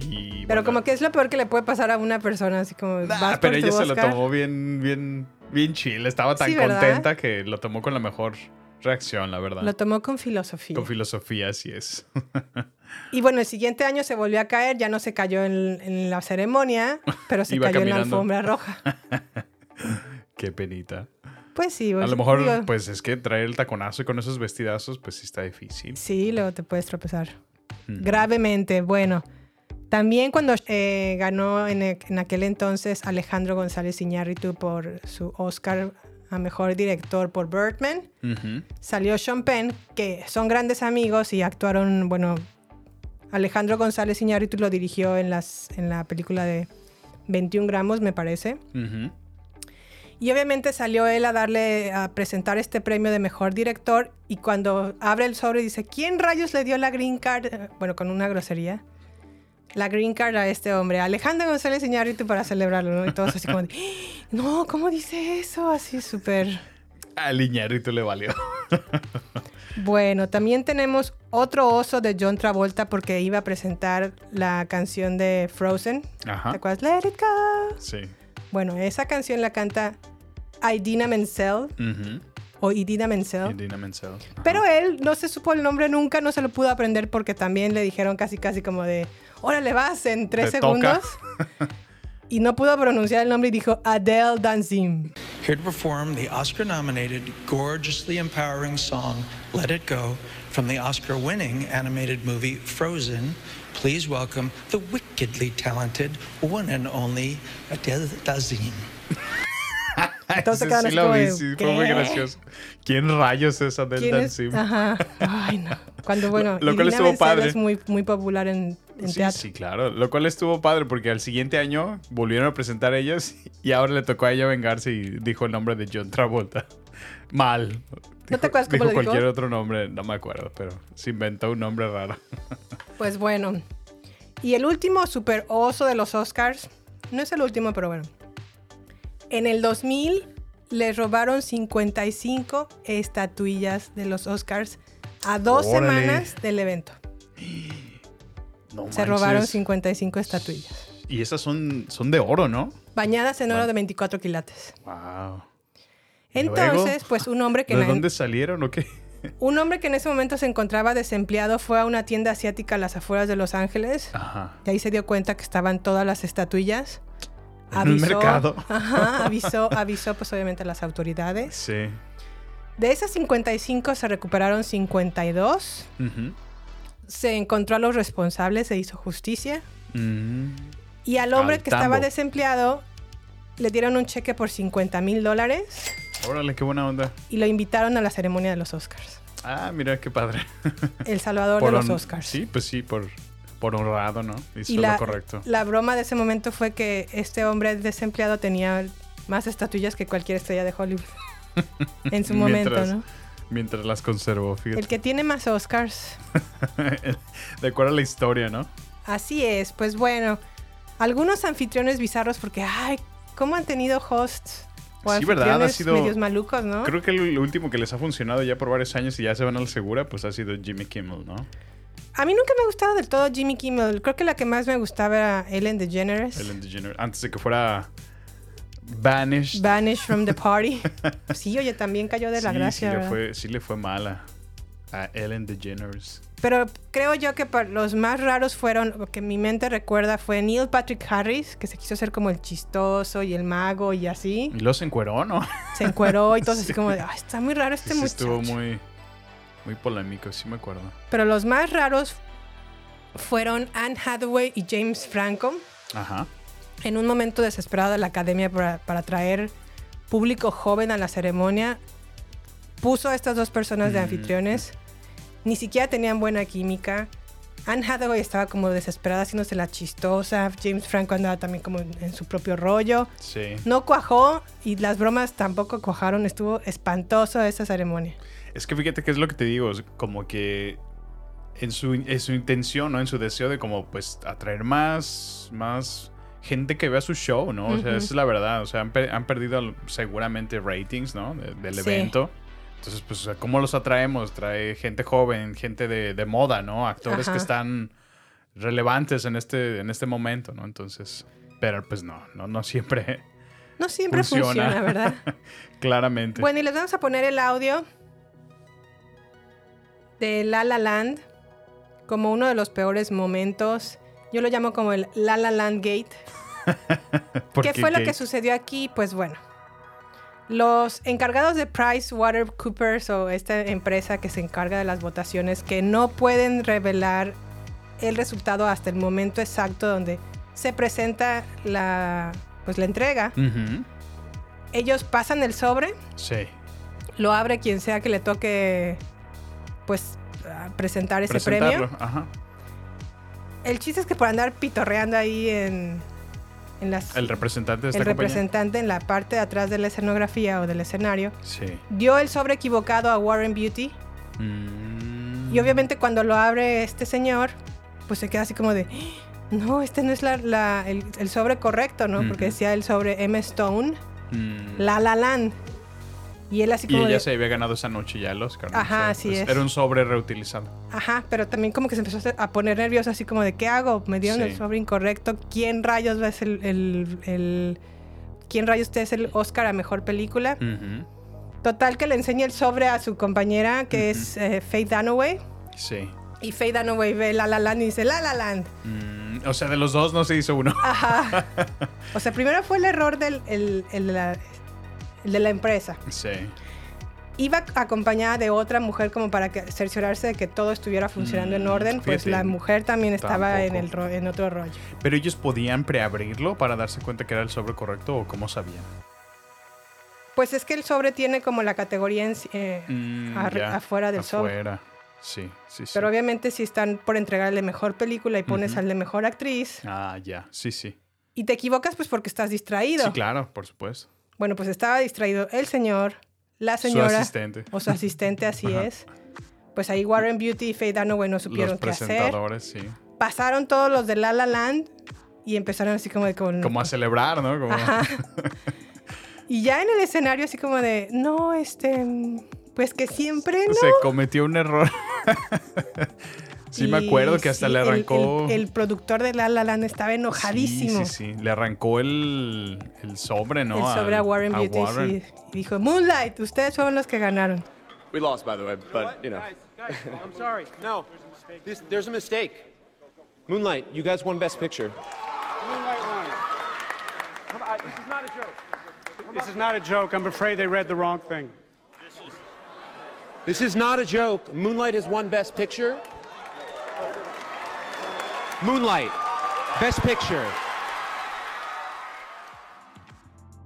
Y, Pero bueno, como que es lo peor que le puede pasar a una persona, así como nah, vas pero por ella tu se lo Oscar. tomó bien, bien, bien chill. Estaba tan contenta que lo tomó con la mejor reacción, la verdad. Lo tomó con filosofía. Con filosofía, así es. Y bueno, el siguiente año se volvió a caer, ya no se cayó en, en la ceremonia, pero se Iba cayó en la alfombra roja. Qué penita. Pues sí, A pues, lo mejor, digo, pues es que traer el taconazo y con esos vestidazos, pues sí está difícil. Sí, luego te puedes tropezar. Mm. Gravemente, bueno. También cuando eh, ganó en, e- en aquel entonces Alejandro González Iñárritu por su Oscar a Mejor Director por Birdman, salió Sean Penn, que son grandes amigos y actuaron, bueno, Alejandro González Iñárritu lo dirigió en, las, en la película de 21 gramos, me parece. Y obviamente salió él a darle, a presentar este premio de mejor director y cuando abre el sobre dice, ¿quién rayos le dio la green card? Bueno, con una grosería. La green card a este hombre, Alejandro González Iñárritu para celebrarlo, ¿no? Y todos así como de, "¡Ah! no, ¿cómo dice eso? Así súper... Al Iñárritu le valió. Bueno, también tenemos otro oso de John Travolta porque iba a presentar la canción de Frozen. Ajá. ¿Te acuerdas? Let it go. Sí. Bueno, esa canción la canta Idina Menzel Ujú. o Idina Menzel. Idina Menzel. Ajá. Pero él no se supo el nombre nunca, no se lo pudo aprender porque también le dijeron casi casi como de, órale vas en tres Te toca. segundos. y no pudo pronunciar el nombre y dijo Adele Dancing. Here to perform the Oscar nominated, gorgeously empowering song Let It Go from the Oscar winning animated movie Frozen. Please welcome the wickedly talented one and only Adele Dazeem. Entonces sí así lo como vi, de, sí, fue muy gracioso. ¿Quién rayos es Adele. Dancing? Ajá. Ay, no. Cuando, bueno, Lo- lo cual estuvo padre. es muy, muy popular en, en Sí, teatro. sí, claro. Lo cual estuvo padre porque al siguiente año volvieron a presentar ellos y ahora le tocó a ella vengarse y dijo el nombre de John Travolta. Mal. ¿No te acuerdas cómo dijo lo dijo? cualquier otro nombre, no me acuerdo, pero se inventó un nombre raro. Pues bueno. Y el último super oso de los Oscars, no es el último, pero bueno. En el 2000 le robaron 55 estatuillas de los Oscars a dos Órale. semanas del evento. No Se robaron manches. 55 estatuillas. Y esas son, son de oro, ¿no? Bañadas en oro de 24 quilates. Wow. ¿Y Entonces, pues un hombre que ¿De dónde salieron o qué? un hombre que en ese momento se encontraba desempleado fue a una tienda asiática a las afueras de Los Ángeles. Ajá. Y ahí se dio cuenta que estaban todas las estatuillas. En un mercado. Ajá, avisó, avisó pues obviamente a las autoridades. Sí. De esas 55 se recuperaron 52. Ujú. Se encontró a los responsables, se hizo justicia. Mm. Y al hombre Al que estaba desempleado le dieron un cheque por 50 mil dólares Órale, qué buena onda. y lo invitaron a la ceremonia de los Oscars. Ah, mira qué padre. El salvador de los Oscars. Sí, pues sí, por, por honrado, ¿no? Hizo Y lo la, correcto. la broma de ese momento fue que este hombre desempleado tenía más estatuillas que cualquier estrella de Hollywood. en su momento, Mientras- ¿no? Mientras las conservó, fíjate. El que tiene más Oscars. de acuerdo a la historia, ¿no? Así es, pues bueno, algunos anfitriones bizarros porque, ay, ¿cómo han tenido hosts? O Sí, ¿verdad? Ha sido- medios malucos, ¿no? Creo que el último que les ha funcionado ya por varios años y ya se van a la segura, pues ha sido Jimmy Kimmel, ¿no? A mí nunca me ha gustado del todo Jimmy Kimmel. Creo que la que más me gustaba era Ellen DeGeneres. Ellen DeGeneres. Antes de que fuera banished. Vanish from the party. Sí, oye, también cayó de la sí, gracia. sí le, fue, sí le fue mala a Ellen DeGeneres. Pero creo yo que los más raros fueron, lo que mi mente recuerda fue Neil Patrick Harris, que se quiso hacer como el chistoso y el mago y así. Y luego se encueró, ¿no? Se encueró y todo así Sí. como de, "Ay, está muy raro este sí, muchacho. estuvo muy, muy polémico, sí me acuerdo. Pero los más raros fueron Anne Hathaway y James Franco. Ajá. En un momento desesperado de la academia para, para traer público joven a la ceremonia, puso a estas dos personas de Mm. anfitriones. Ni siquiera tenían buena química. Anne Hathaway estaba como desesperada haciéndose la chistosa. James Franco andaba también como en, su propio rollo. Sí. No cuajó y las bromas tampoco cuajaron. Estuvo espantoso esa ceremonia. Es que fíjate que es lo que te digo, como que en su, en su intención, ¿no? En su deseo de como pues atraer más, más gente que vea su show, ¿no? O sea, Ujú. esa es la verdad. O sea, han, per- han perdido seguramente ratings, ¿no? De- del Sí. evento. Entonces, pues, o sea, ¿cómo los atraemos? Trae gente joven, gente de, de moda, ¿no? Actores Ajá. que están relevantes en este, en este momento, ¿no? Entonces, pero pues no, no, no siempre No siempre funciona. funciona, ¿verdad? Claramente. Bueno, y les vamos a poner el audio de La La Land como uno de los peores momentos. Yo lo llamo como el La La Land Gate. ¿Por ¿Qué qué fue lo que sucedió aquí? Pues bueno, los encargados de PricewaterhouseCoopers o esta empresa que se encarga de las votaciones que no pueden revelar el resultado hasta el momento exacto donde se presenta la pues la entrega. Ellos pasan el sobre Sí. lo abre quien sea que le toque pues presentar ese premio. Ajá. El chiste es que por andar pitorreando ahí en, en las El representante de esta el compañía. representante en la parte de atrás de la escenografía o del escenario Sí. dio el sobre equivocado a Warren Beauty Mm. y obviamente cuando lo abre este señor pues se queda así como de no, este no es la, la- el, el sobre correcto, ¿no? Porque decía el sobre M. Stone, Mm. La La Land. Y él así Y como ella de, se había ganado esa noche ya el Oscar. ¿no? Ajá, O sea, así pues, es. Era un sobre reutilizado. Ajá, pero también como que se empezó a poner nervioso, así como de, ¿qué hago? Me dieron Sí. el sobre incorrecto. ¿Quién rayos va a ser el, el- el- ¿quién rayos te es el Oscar a mejor película? Total que le enseña el sobre a su compañera, que es eh, Faith Dunaway. Sí. Y Faith Dunaway ve La La Land y dice, La La Land. Mm, o sea, de los dos no se hizo uno. Ajá. o sea, primero fue el error del el, el de, la, el de la empresa. Sí. Iba acompañada de otra mujer como para que, cerciorarse de que todo estuviera funcionando en Mm, orden, pues fíjate, la mujer también estaba en, el, en otro rollo. Pero ellos podían preabrirlo para darse cuenta que era el sobre correcto o cómo sabían. Pues es que el sobre tiene como la categoría en eh, Mm, ya, afuera del sobre. Afuera. Sí, sí, sí. Pero obviamente si están por entregarle mejor película y pones al de mejor actriz Ah, ya. Sí, sí. y te equivocas pues porque estás distraído. Sí, claro, por supuesto. Bueno, pues estaba distraído el señor, la señora Su asistente. o su asistente, así Ajá. es. Pues ahí Warren Beauty y Faye Dunaway no supieron Los qué hacer. presentadores, sí. Pasaron todos los de La La Land y empezaron así como de con... Como a celebrar, ¿no? Como... Ajá. Y ya en el escenario así como de, no, este, pues que siempre no. Se cometió un error. sí, me acuerdo que hasta sí, le el- arrancó. El, el productor de La La Land estaba enojadísimo. Sí, sí, sí. Le arrancó el, el sobre, ¿no? El sobre a Al- Warren Beauty Warren. sí. Y dijo, Moonlight, ustedes fueron los que ganaron. We lost, by the way, but you know. I'm sorry. No, this, there's a mistake. Moonlight, you guys won Best Picture. Moonlight won. This is not a joke. This is not a joke. I'm afraid they read the wrong thing. This is not a joke. Moonlight has won Best Picture. Moonlight, Best Picture.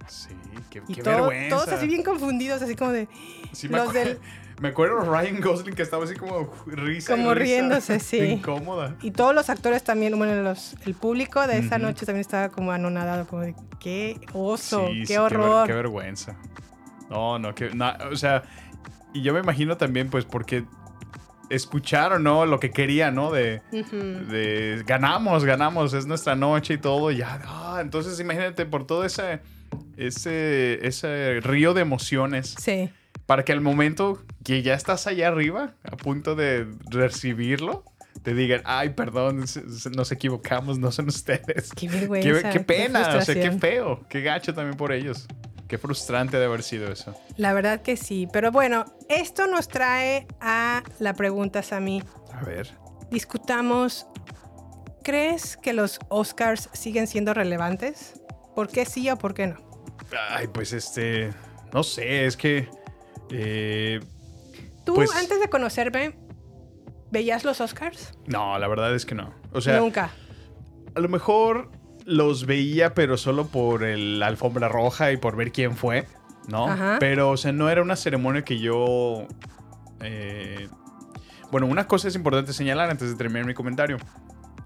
Sí, qué, Y qué todo- vergüenza. todos así bien confundidos, así como de... Sí, me, los acuer- del- me acuerdo Ryan Gosling que estaba así como risa. y Como risa, riéndose, sí. Incómoda. Y todos los actores también, bueno, los, el público de esa Ujú. noche también estaba como anonadado, como de qué oso, Sí, qué sí, ver- horror. Qué, vergüenza. No, no, que, na- o sea, y yo me imagino también, pues, porque escucharon, ¿no? Lo que querían, ¿no? De, Ujú. de ganamos, ganamos, es nuestra noche y todo, y ya. ah, entonces, imagínate por todo ese, ese, ese río de emociones. Sí. Para que al momento que ya estás allá arriba, a punto de recibirlo, te digan, ay, perdón, nos equivocamos, no son ustedes. Qué vergüenza, Qué, qué pena, o sea, qué feo, qué gacho también por ellos. Qué frustrante de haber sido eso. La verdad que sí. Pero bueno, esto nos trae a la pregunta, Sammy. A ver. Discutamos, ¿crees que los Oscars siguen siendo relevantes? ¿Por qué sí o por qué no? Ay, pues este, no sé, es que... eh, ¿Tú Pues- antes de conocerme veías los Oscars? no, la verdad es que no. O sea, Nunca. a lo mejor los veía, pero solo por el- la alfombra roja y por ver quién fue, ¿no? Ajá. Pero, o sea, no era una ceremonia que yo... eh, bueno, una cosa es importante señalar antes de terminar mi comentario.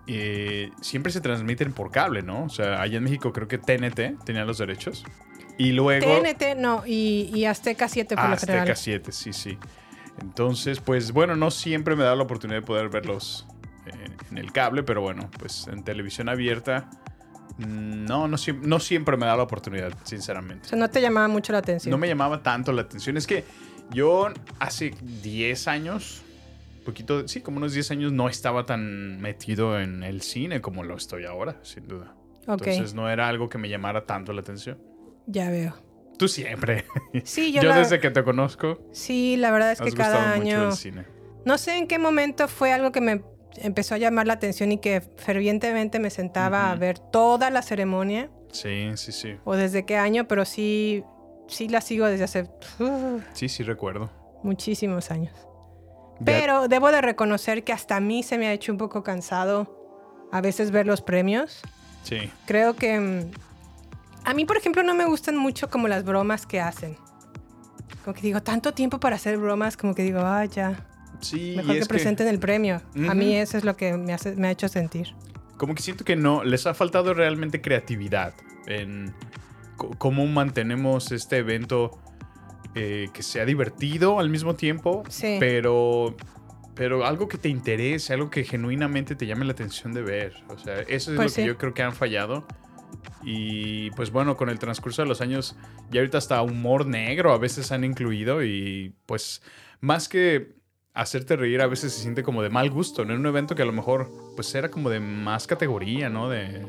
Eh, siempre se transmiten por cable, ¿no? O sea, allá en México creo que TNT tenía los derechos. Y luego... TNT no, y, y Azteca 7 por Ah, lo Azteca general. 7, sí, sí. Entonces, pues bueno, no siempre me da la oportunidad de poder verlos eh, en el cable, pero bueno, pues en televisión abierta, no, no, no siempre me da la oportunidad, O sinceramente. sea, no te llamaba mucho la atención. No me llamaba tanto la atención. Es que yo hace 10 años, poquito, sí, como unos 10 años, no estaba tan metido en el cine como lo estoy ahora, sin duda. Ok. Entonces no era algo que me llamara tanto la atención. Ya veo. Tú siempre. Sí, yo, yo la- desde que te conozco. Sí, la verdad es que cada mucho año... del cine. No sé en qué momento fue algo que me empezó a llamar la atención y que fervientemente me sentaba a Ujú. ver toda la ceremonia. Sí, sí, sí. O desde qué año, pero sí, sí la sigo desde hace uh, Sí, sí recuerdo. muchísimos años. Ya- Pero debo de reconocer que hasta a mí se me ha hecho un poco cansado a veces ver los premios. Sí. Creo que... mm, A mí, por ejemplo, no me gustan mucho como las bromas que hacen. Como que digo, tanto tiempo para hacer bromas, como que digo, ah, ya. Sí, Mejor que es que- presenten el premio. A mí eso es lo que me, hace- me ha hecho sentir. Como que siento que no, les ha faltado realmente creatividad en cómo mantenemos este evento eh, que sea divertido al mismo tiempo, Sí. pero, pero algo que te interese, algo que genuinamente te llame la atención de ver. O sea, eso es Pues lo que yo creo que han fallado. Y pues bueno, con el transcurso de los años, ya ahorita hasta humor negro a veces han incluido y pues más que hacerte reír a veces se siente como de mal gusto, ¿no? En un evento que a lo mejor pues era como de más categoría, ¿no? De,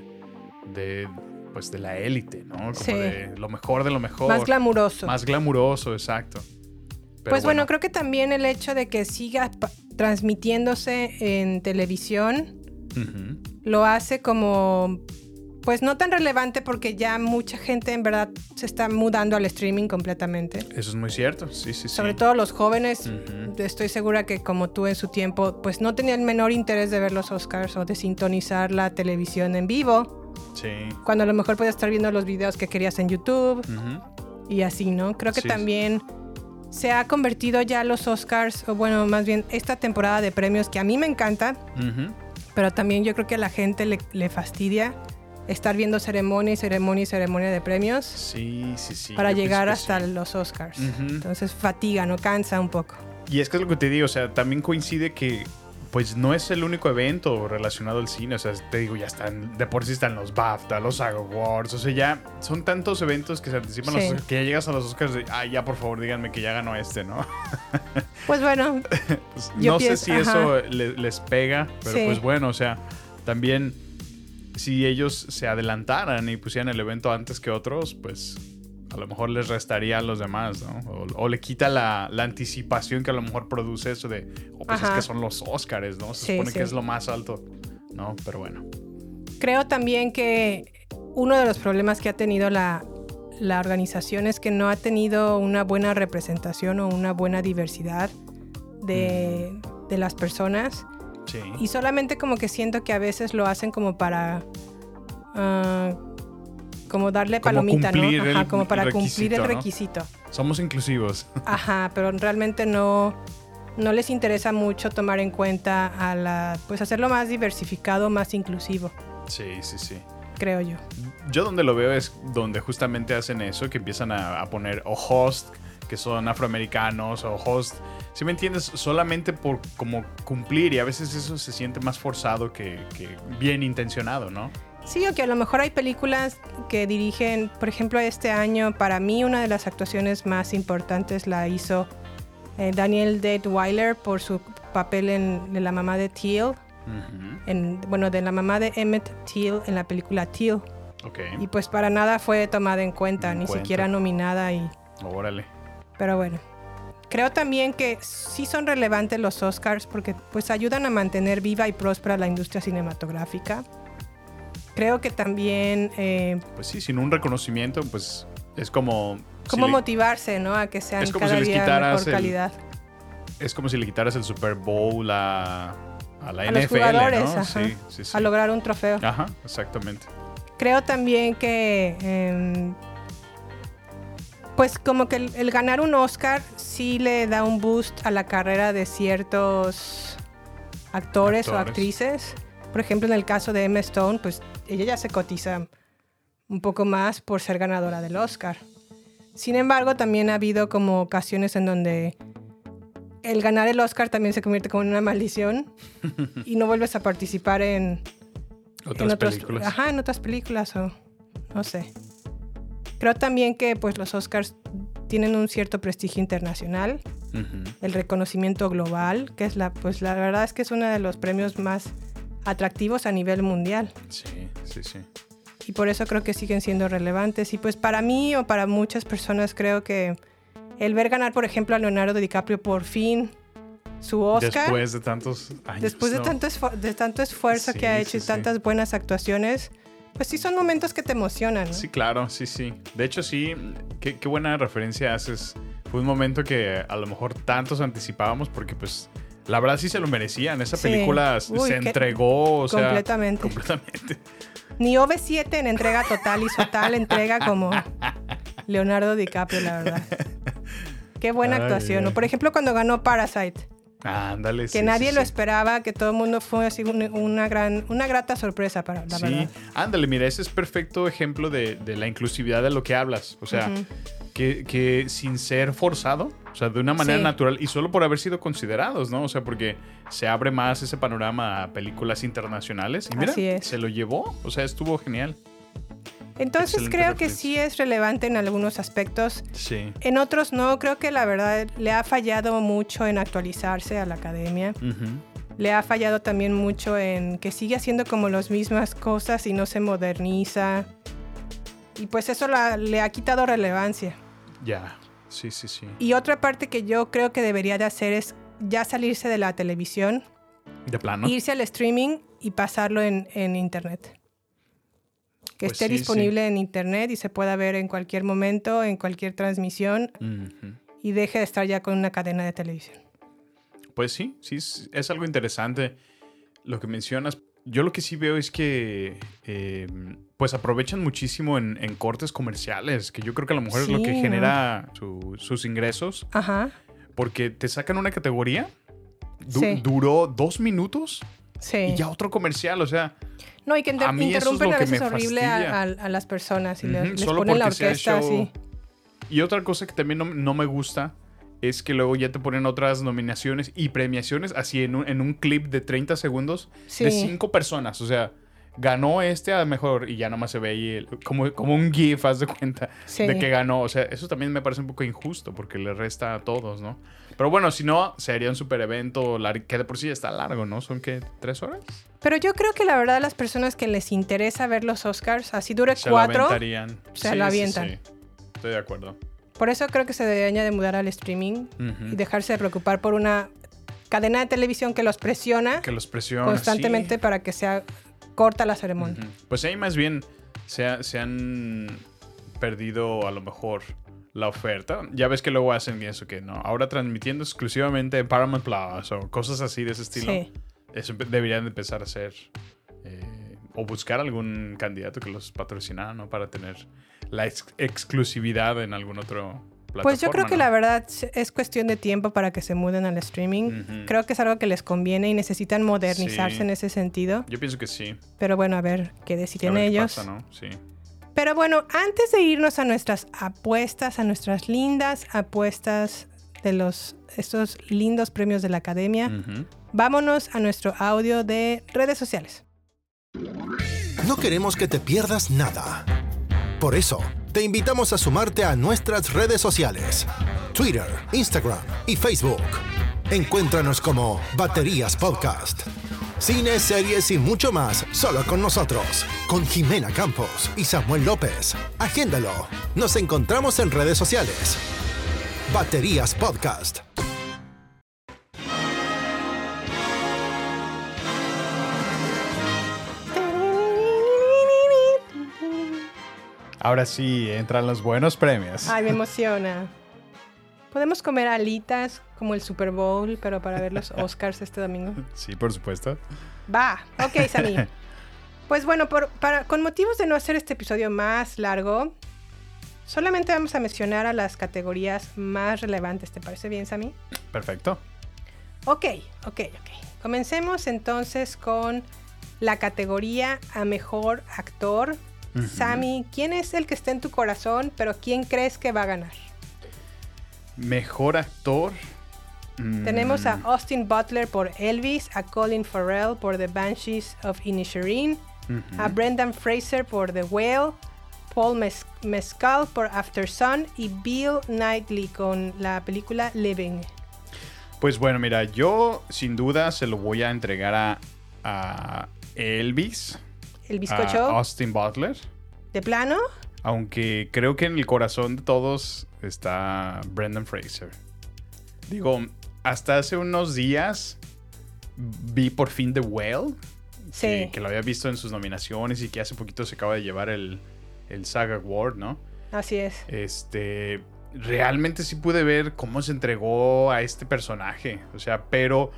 de pues de la élite, ¿no? Como Sí. de lo mejor de lo mejor. Más glamuroso. Más glamuroso, exacto. Pero pues bueno, creo que también el hecho de que siga transmitiéndose en televisión lo hace como, pues no tan relevante porque ya mucha gente en verdad se está mudando al streaming completamente. Eso es muy cierto, sí, sí, sí. Sobre todo los jóvenes, estoy segura que como tú en su tiempo, pues no tenían el menor interés de ver los Oscars o de sintonizar la televisión en vivo, Sí. cuando a lo mejor podías estar viendo los videos que querías en YouTube y así, ¿no? Creo que Sí. también se ha convertido ya los Oscars, o bueno, más bien esta temporada de premios que a mí me encanta, pero también yo creo que a la gente le, le fastidia estar viendo ceremonia y ceremonia y ceremonia de premios Sí, sí, sí. para llegar hasta los Oscars. Entonces fatiga, ¿no? Cansa un poco. Y es que es lo que te digo, o sea, también coincide que pues no es el único evento relacionado al cine, o sea, te digo, ya están, de por sí están los BAFTA, los Awards, o sea, ya son tantos eventos que se anticipan Sí. los que ya llegas a los Oscars de, ah, ya por favor díganme que ya ganó este, ¿no? Pues bueno, Pues, Yo no pienso- sé si ajá. eso le- les pega, pero Sí. pues bueno, o sea, también si ellos se adelantaran y pusieran el evento antes que otros, pues a lo mejor les restaría a los demás, ¿no? O, o le quita la, la anticipación que a lo mejor produce eso de, oh, pues es que son los Oscars, ¿no? Se Sí, supone sí. que es lo más alto, ¿no? Pero bueno. creo también que uno de los problemas que ha tenido la, la organización es que no ha tenido una buena representación o una buena diversidad de, de las personas. Sí. Y solamente como que siento que a veces lo hacen como para... ah, como darle Como palomita, ¿no? Ajá, el como para cumplir el requisito. Somos inclusivos. Ajá, pero realmente no, no les interesa mucho tomar en cuenta a la... Pues hacerlo más diversificado, más inclusivo, sí, sí, sí. creo yo. Yo donde lo veo es donde justamente hacen eso, que empiezan a, a poner o host que son afroamericanos o host, si me entiendes, solamente por como cumplir y a veces eso se siente más forzado que, que bien intencionado, ¿no? Sí, o que a lo mejor hay películas que dirigen, por ejemplo, este año, para mí una de las actuaciones más importantes la hizo eh, Daniel Deadweiler por su papel en, de la mamá de Teal, en, bueno, de la mamá de Emmett Till en la película Till. Ok. Y pues para nada fue tomada en cuenta, En ni cuenta. siquiera nominada y... Órale. Pero bueno. Creo también que sí son relevantes los Oscars porque pues ayudan a mantener viva y próspera la industria cinematográfica. Creo que también eh, Pues sí, sin un reconocimiento, pues es como... si cómo le- motivarse, ¿no? A que sean Es como cada si les día mejor el- calidad. Es como si le quitaras el Super Bowl a, a la A NFL, los jugadores, ¿no? ajá, Sí, sí, sí. a lograr un trofeo. Ajá, exactamente. Creo también que, em, pues como que el, el ganar un Oscar sí le da un boost a la carrera de ciertos actores, o actrices. Por ejemplo, en el caso de Emma Stone, pues ella ya se cotiza un poco más por ser ganadora del Oscar. Sin embargo, también ha habido como ocasiones en donde el ganar el Oscar también se convierte como en una maldición y no vuelves a participar en, Otras en otros, películas. Ajá, en otras películas o no sé. Creo también que pues los Oscars tienen un cierto prestigio internacional, el reconocimiento global, que es la pues la verdad es que es uno de los premios más atractivos a nivel mundial Sí, sí, sí. y por eso creo que siguen siendo relevantes y pues para mí o para muchas personas creo que el ver ganar por ejemplo a Leonardo DiCaprio por fin su Oscar Después de tantos años. después de tanto, de tanto esfuerzo Sí, que ha sí, hecho y sí. tantas buenas actuaciones, pues sí son momentos que te emocionan. ¿no? Sí, claro, sí, sí. De hecho, sí, qué, qué buena referencia haces. Fue un momento que a lo mejor tantos anticipábamos porque pues la verdad sí se lo merecían. Esa Sí. película Uy, se entregó, o sea, completamente. completamente. Ni OV7 en entrega total y su tal entrega como Leonardo DiCaprio, la verdad. Qué buena Ay, actuación. O por ejemplo, cuando ganó Parasite, Ándale, que sí, nadie sí, lo sí. esperaba, que todo el mundo fue así un- una, gran, una grata sorpresa para la Sí, verdad. ándale, mira, ese es perfecto ejemplo de, de la inclusividad de lo que hablas. O sea, que, que sin ser forzado, o sea, de una manera Sí. natural y solo por haber sido considerados, ¿no? O sea, porque se abre más ese panorama a películas internacionales. Y mira, Así es. se lo llevó, o sea, estuvo genial. Entonces Excelente creo que sí es relevante en algunos aspectos. Sí. En otros no, creo que la verdad le ha fallado mucho en actualizarse a la academia. Le ha fallado también mucho en que sigue haciendo como las mismas cosas y no se moderniza. Y pues eso la- le ha quitado relevancia. Ya. Sí, sí, sí. Y otra parte que yo creo que debería de hacer es ya salirse de la televisión, De plano. irse al streaming y pasarlo en, en internet. Que Pues esté sí, disponible en internet y se pueda ver en cualquier momento, en cualquier transmisión y deje de estar ya con una cadena de televisión. Pues sí, sí, es, algo interesante lo que mencionas. Yo lo que sí veo es que eh, pues aprovechan muchísimo en, en cortes comerciales, que yo creo que a lo mejor es lo que genera su- sus ingresos, Ajá. porque te sacan una categoría, du- duró dos minutos Sí. y ya otro comercial, o sea, No, y que inter- A es interrumpen lo a veces horrible a, a- a las personas y les solo ponen la orquesta así. Y otra cosa que también no, no me gusta es que luego ya te ponen otras nominaciones y premiaciones así en un, en un clip de 30 segundos de cinco personas. O sea, ganó este a lo mejor y ya nomás se ve ahí el- como, como un GIF, haz de cuenta, Sí. de que ganó. O sea, eso también me parece un poco injusto porque le resta a todos, ¿no? Pero bueno, si no, sería un super evento que de por sí está largo, ¿no? ¿Son qué? ¿Tres horas? Pero yo creo que la verdad las personas que les interesa ver los Oscars, así dure Se cuatro, lo aventarían. se Sí, lo sí, avientan. sí. Estoy de acuerdo. Por eso creo que se debería de mudar al streaming y dejarse de preocupar por una cadena de televisión que los presiona Que los presiona. constantemente sí. para que sea corta la ceremonia. Pues ahí más bien se, ha- se han perdido a lo mejor la oferta. Ya ves que luego hacen eso que no. Ahora transmitiendo exclusivamente en Paramount Plus o cosas así de ese estilo. Sí. Eso deberían de empezar a hacer. eh, o buscar algún candidato que los patrocinara, ¿no? Para tener la ex- exclusividad en algún otro. Pues yo creo que ¿no? la verdad es cuestión de tiempo para que se muden al streaming. Creo que es algo que les conviene y necesitan modernizarse Sí. en ese sentido. Yo pienso que sí. Pero bueno, a ver qué A deciden ver qué ellos. pasa, ¿no? Sí. Pero bueno, antes de irnos a nuestras apuestas, a nuestras lindas apuestas de los estos lindos premios de la academia, vámonos a nuestro audio de redes sociales. No queremos que te pierdas nada. Por eso, te invitamos a sumarte a nuestras redes sociales. Twitter, Instagram y Facebook. Encuéntranos como Baterías Podcast. Cine, series y mucho más solo con nosotros. Con Jimena Campos y Samuel López. Agéndalo. Nos encontramos en redes sociales. Baterías Podcast. Ahora sí, entran los buenos premios. Ay, me emociona. Podemos comer alitas como el Super Bowl, pero para ver los Oscars este domingo. Sí, por supuesto. Va, ok, Sammy. Pues bueno, por- para, con motivos de no hacer este episodio más largo, solamente vamos a mencionar a las categorías más relevantes. ¿Te parece bien, Sammy? Perfecto. Ok, ok, ok. Comencemos entonces con la categoría a mejor actor. Sammy, ¿quién es el que está en tu corazón, pero quién crees que va a ganar? Mejor actor. Mm, Tenemos a Austin Butler por Elvis, a Colin Farrell por The Banshees of Inisherin, a Brendan Fraser por The Whale, Paul Mes- Mescal por After Sun y Bill Knightley con la película Living. Pues bueno, mira, yo sin duda se lo voy a entregar a, a Elvis. El a bizcocho, Austin Butler. de plano, Aunque creo que en el corazón de todos está Brendan Fraser. Digo, hasta hace unos días vi por fin The Whale. Sí. Que, que lo había visto en sus nominaciones y que hace poquito se acaba de llevar el, el SAG Award, ¿no? así es. Este. Realmente sí pude ver cómo se entregó a este personaje. O sea, pero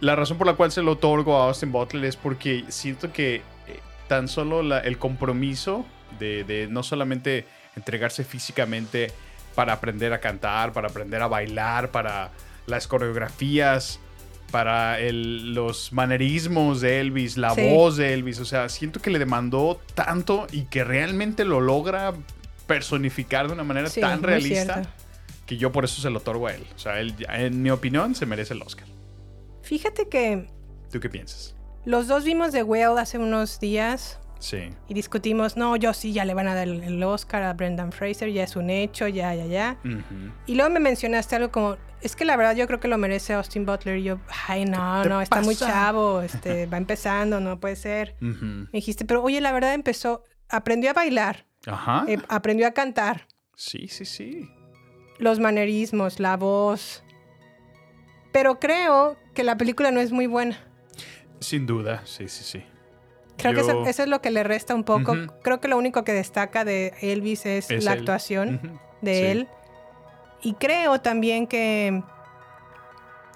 la razón por la cual se lo otorgo a Austin Butler es porque siento que tan solo la- el compromiso de, de no solamente entregarse físicamente para aprender a cantar, para aprender a bailar, para las coreografías, para el- los manerismos de Elvis, la Sí. voz de Elvis. O sea, siento que le demandó tanto y que realmente lo logra personificar de una manera Sí, tan realista que yo por eso se lo otorgo a él. O sea, él, en mi opinión, se merece el Oscar. Fíjate que ¿Tú qué piensas? Los dos vimos The Whale hace unos días Sí. y discutimos, no, yo sí, ya le van a dar el- Oscar a Brendan Fraser, ya es un hecho, ya, ya, ya. Y luego me mencionaste algo como, es que la verdad yo creo que lo merece Austin Butler. Y yo, ay, no, ¿Qué te no, está muy chavo, este, va empezando, no puede ser. Me dijiste, pero oye, la verdad empezó, aprendió a bailar. Ajá. Eh, aprendió a cantar. Sí, sí, sí. Los manerismos, la voz. Pero creo que la película no es muy buena. Sin duda, sí, sí, sí. Creo que eso, eso es lo que le resta un poco. Creo que lo único que destaca de Elvis es, Es la él. actuación de Sí. él. Y creo también que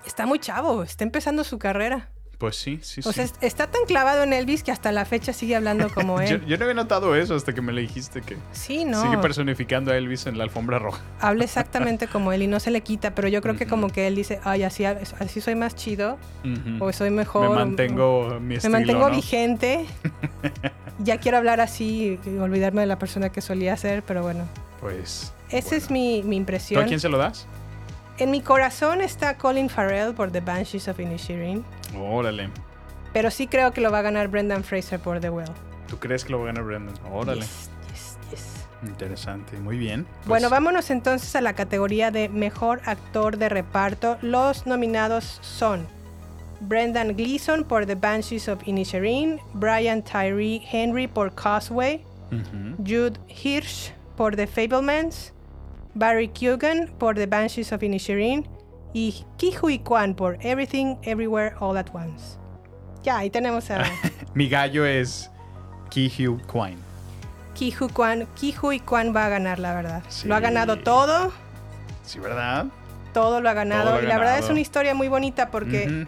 está muy chavo, está empezando su carrera. Pues sí, sí, O sí. sea, es- está tan clavado en Elvis que hasta la fecha sigue hablando como él. yo no había notado eso hasta que me le dijiste que Sí, no. sigue personificando a Elvis en la alfombra roja. Habla exactamente como él y no se le quita, pero yo creo que como que él dice, ay, así, así soy más chido, o soy mejor. Me o- mantengo mi me estilo, mantengo ¿no? vigente. ya quiero hablar así y olvidarme de la persona que solía ser, pero bueno. Pues. Esa es mi, mi ¿Tú impresión. a quién se lo das? En mi corazón está Colin Farrell por The Banshees of Inisherin, Órale. pero sí creo que lo va a ganar Brendan Fraser por The Well. ¿Tú crees que lo va a ganar Brendan? Órale. Yes, yes, yes. Interesante, muy bien. Pues, Bueno, vámonos entonces a la categoría de Mejor Actor de Reparto. Los nominados son Brendan Gleeson por The Banshees of Inisherin, Brian Tyree Henry por Causeway. Jude Hirsch por The Fablemans, Barry Keoghan por The Banshees of Inisherin y Ki Hui Kwan por Everything Everywhere All at Once. Ya, ahí tenemos a Mi gallo es Ki Hugh Kwan. Ki Hui Kwan. Ki Hui Kwan va a ganar, la verdad. Sí. Lo ha ganado todo. Sí, ¿verdad? todo lo ha ganado. Lo ha y la verdad es ganado. una historia muy bonita porque...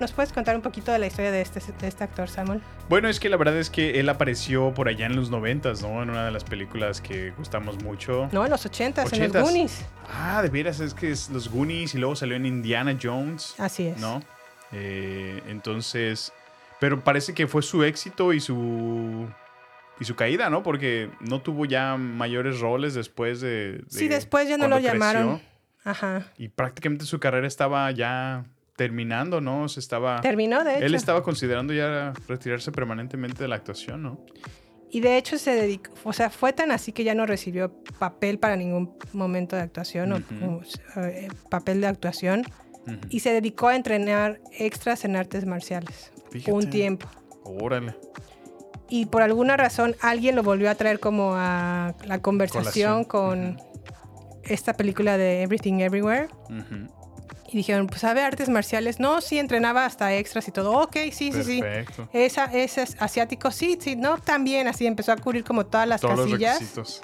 ¿Nos puedes contar un poquito de la historia de este, de este actor, Samuel? Bueno, es que la verdad es que él apareció por allá en los noventas, ¿no? En una de las películas que gustamos mucho. No, en los 80s, en los Ochentas. Goonies. Ah, de veras, es que es los Goonies y luego salió en Indiana Jones. Así es. ¿No? Eh, entonces, pero parece que fue su éxito y su y su caída, ¿no? Porque no tuvo ya mayores roles después de. de Sí, después ya no lo llamaron. Ajá. Y prácticamente su carrera estaba ya terminando, ¿no? Se estaba. Terminó, de hecho. Él estaba considerando ya retirarse permanentemente de la actuación, ¿no? Y de hecho se dedicó, o sea, fue tan así que ya no recibió papel para ningún momento de actuación o eh, papel de actuación y se dedicó a entrenar extras en artes marciales Fíjate. un tiempo. Órale. Y por alguna razón alguien lo volvió a traer como a la conversación Colación. con esta película de Everything Everywhere. Y dijeron, pues sabe artes marciales. No, sí, entrenaba hasta extras y todo. Ok, sí, sí, sí. Perfecto. Esa, ese es asiático, sí, sí, no, también. Así empezó a cubrir como todas las Todos los casillas. requisitos.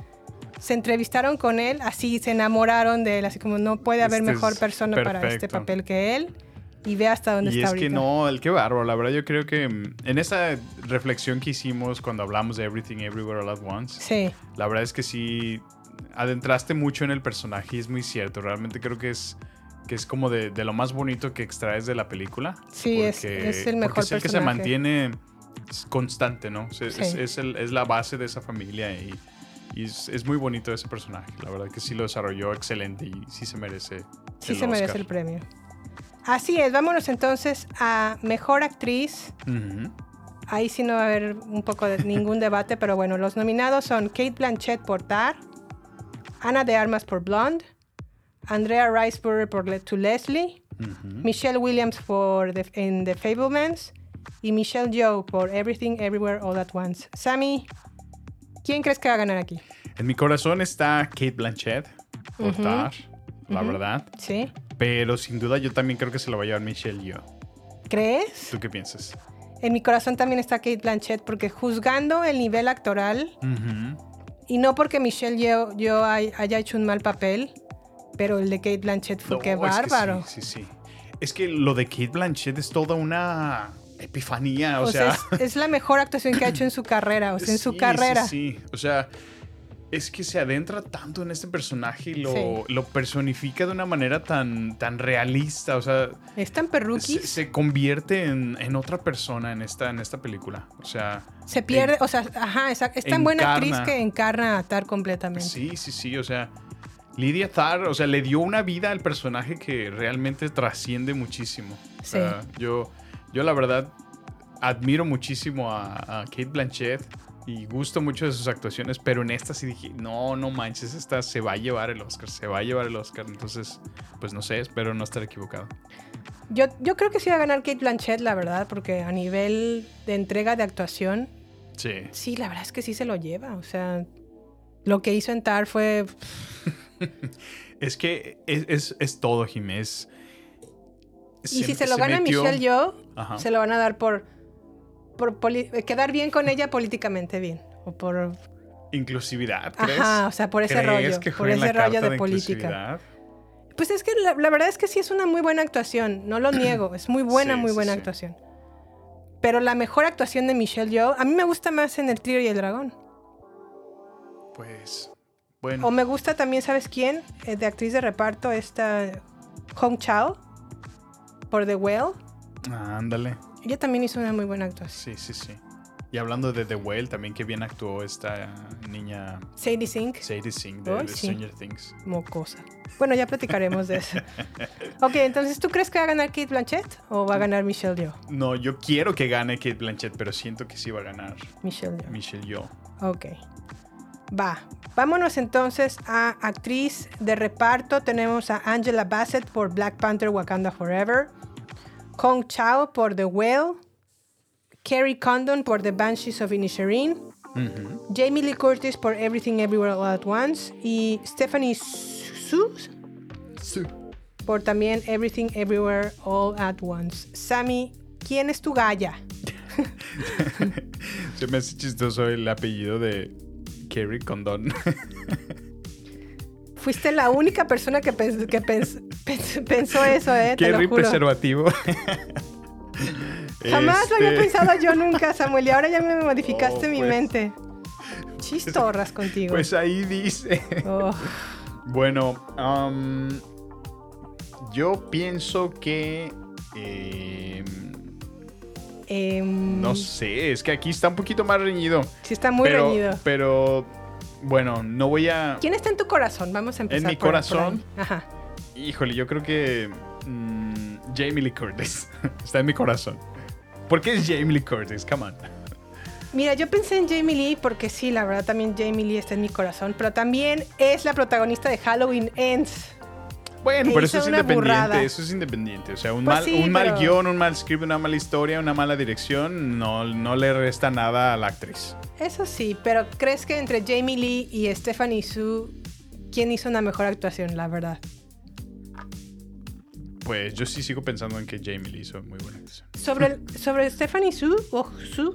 Se entrevistaron con él, así se enamoraron de él, así como no puede haber Este mejor persona para este perfecto. papel que él. Y ve hasta dónde Y está es ahorita. que no, el que bárbaro. La verdad, yo creo que mm, en esa reflexión que hicimos cuando hablamos de Everything Everywhere All at Once, Sí, la verdad es que sí adentraste mucho en el personaje y es muy cierto. Realmente creo que es, que es como de, de lo más bonito que extraes de la película. Sí, es- es el mejor porque es el que se mantiene constante, ¿no? Es, Sí. es el- es la base de esa familia y, y es, muy bonito ese personaje. La verdad que sí lo desarrolló excelente y sí se merece. sí el se merece el premio. Así es, vámonos entonces a Mejor Actriz. Ahí sí no va a haber un poco de ningún debate, pero bueno, los nominados son Kate Blanchett por Tar, Ana de Armas por Blonde, Andrea Riseborough por Le- To Leslie, Michelle Williams por the, en The Fablemans y Michelle Yeoh por Everything Everywhere All at Once. Sammy, ¿quién crees que va a ganar aquí? En mi corazón está Kate Blanchett por. Tar, la verdad. ¿Sí? Pero sin duda yo también creo que se lo va a llevar Michelle Yeoh. ¿Crees? ¿Tú qué piensas? En mi corazón también está Kate Blanchett porque juzgando el nivel actoral, y no porque Michelle Yeoh, Yeoh hay- haya hecho un mal papel, pero el de Kate Blanchett fue No, que es que bárbaro. sí, sí, sí. Es que lo de Kate Blanchett es toda una epifanía, o, O sea, sea... es, es la mejor actuación que ha hecho en su carrera, o sea, en su carrera. Sí, sí. O sea, es que se adentra tanto en este personaje y lo, Sí. lo personifica de una manera tan, tan realista. O sea, Es tan se, perruquis. Se, se convierte en, en otra persona en esta, en esta película. O sea. pierde, o sea, ajá, esa- es tan buena actriz que encarna a Tar completamente. Sí, sí, sí. O sea, Lydia Tarr, o sea, le dio una vida al personaje que realmente trasciende muchísimo. O sea, yo, yo la verdad admiro muchísimo a, a Kate Blanchett y gusto mucho de sus actuaciones, pero en esta sí dije, no, no manches, esta se va a llevar el Oscar, se va a llevar el Oscar. Entonces, pues no sé, espero no estar equivocado. Yo, yo creo que sí va a ganar Kate Blanchett, la verdad, porque a nivel de entrega de actuación, Sí. sí, la verdad es que sí se lo lleva. O sea, Lo que hizo en Tar fue... Es que es, es, es todo, Jiménez. Y si se lo gana Michelle Ajá. se lo van a dar por, por quedar bien con ella políticamente bien. O por... Inclusividad, ¿crees? Ajá, o sea, por ese ¿Crees rollo, que por ese rollo de política. Pues es que la, la verdad es que sí es una muy buena actuación, no lo niego, es muy buena, Sí, muy buena sí. actuación. Pero la mejor actuación de Michelle Yeoh, a mí me gusta más en El Trío y el Dragón. Pues, bueno. O me gusta también, ¿sabes quién? Eh, de actriz de reparto, esta Hong Chao, por The Whale. Ah, ándale. Ella también hizo una muy buena actuación. Sí, sí, sí. Y hablando de The Whale, también que bien actuó esta niña Sadie Sink, Sadie Singh de, Ay, de sí. Stranger Things. mocosa. Bueno, ya platicaremos de eso. ok, entonces, ¿tú crees que va a ganar Kate Blanchett o va a ganar Michelle Yeoh? No, yo quiero que gane Kate Blanchett, pero siento que sí va a ganar Michelle Yeoh. Michelle Yeoh. Ok. Va. Vámonos entonces a actriz de reparto. Tenemos a Angela Bassett por Black Panther Wakanda Forever. Kong Chao por The Whale. Kerry Condon por The Banshees of Inisherin. Jamie Lee Curtis por Everything Everywhere All at Once. Y Stephanie Su por también Everything Everywhere All at Once. Sammy, ¿quién es tu galla? Se me hace chistoso el apellido de Kerry Condon. Fuiste la única persona que, pens- que pens- pens- pensó eso, ¿eh? Te Kerry lo juro. preservativo. Jamás lo había Este, pensado yo nunca, Samuel, y ahora ya me modificaste Oh, mi pues. mente. Chistorras contigo. Pues ahí dice. Oh, Bueno, yo pienso que... eh, em, no sé, es que aquí está un poquito más reñido. Sí, está muy pero, reñido. Pero, bueno, no voy a... ¿Quién está en tu corazón? Vamos a empezar. mi por- por corazón? Ajá. Híjole, yo creo que mm, Jamie Lee Curtis está en mi corazón. ¿Por qué es Jamie Lee Curtis? Come on. Mira, yo pensé en Jamie Lee porque sí, la verdad también Jamie Lee está en mi corazón, pero también es la protagonista de Halloween Ends. Bueno, pero eso es independiente, burrada. eso es independiente. O sea, un, Pues mal, sí, un mal guion, un mal script, una mala historia, una mala dirección, no, no le resta nada a la actriz. Eso sí, pero ¿crees que entre Jamie Lee y Stephanie Su, quién hizo una mejor actuación, la verdad? Pues yo sí sigo pensando en que Jamie Lee hizo muy buena actuación. Sobre, el- sobre Stephanie Su, o Su,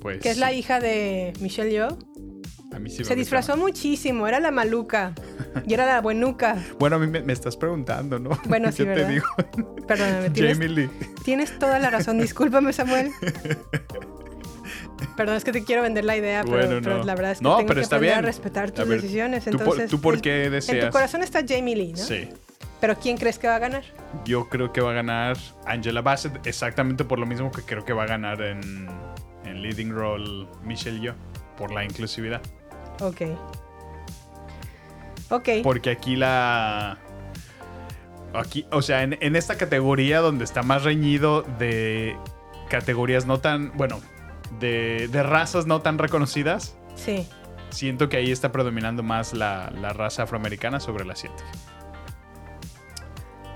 Pues, que es la hija de Michelle Yeoh, a mí sí me se disfrazó muchísimo, era la maluca y era la buenuca. Bueno, a mí me, me estás preguntando, ¿no? Bueno, sí, Yo te ¿verdad? digo. Perdóname, tienes, Jamie Lee. tienes toda la razón, discúlpame Samuel. Perdón, es que te quiero vender la idea, pero, Bueno, pero no. la verdad es que No, tengo pero que está a respetar tus A ver, decisiones. ¿tú por- Entonces, tú por el- qué En deseas? tu corazón está Jamie Lee, ¿no? Sí. Pero ¿quién crees que va a ganar? Yo creo que va a ganar Angela Bassett exactamente por lo mismo que creo que va a ganar en, en leading role Michelle Yeoh por la inclusividad. Ok. Ok. Porque aquí la aquí, o sea, en, en esta categoría donde está más reñido de categorías no tan, bueno, de, de razas no tan reconocidas, Sí. siento que ahí está predominando más la, la raza afroamericana sobre la asiática.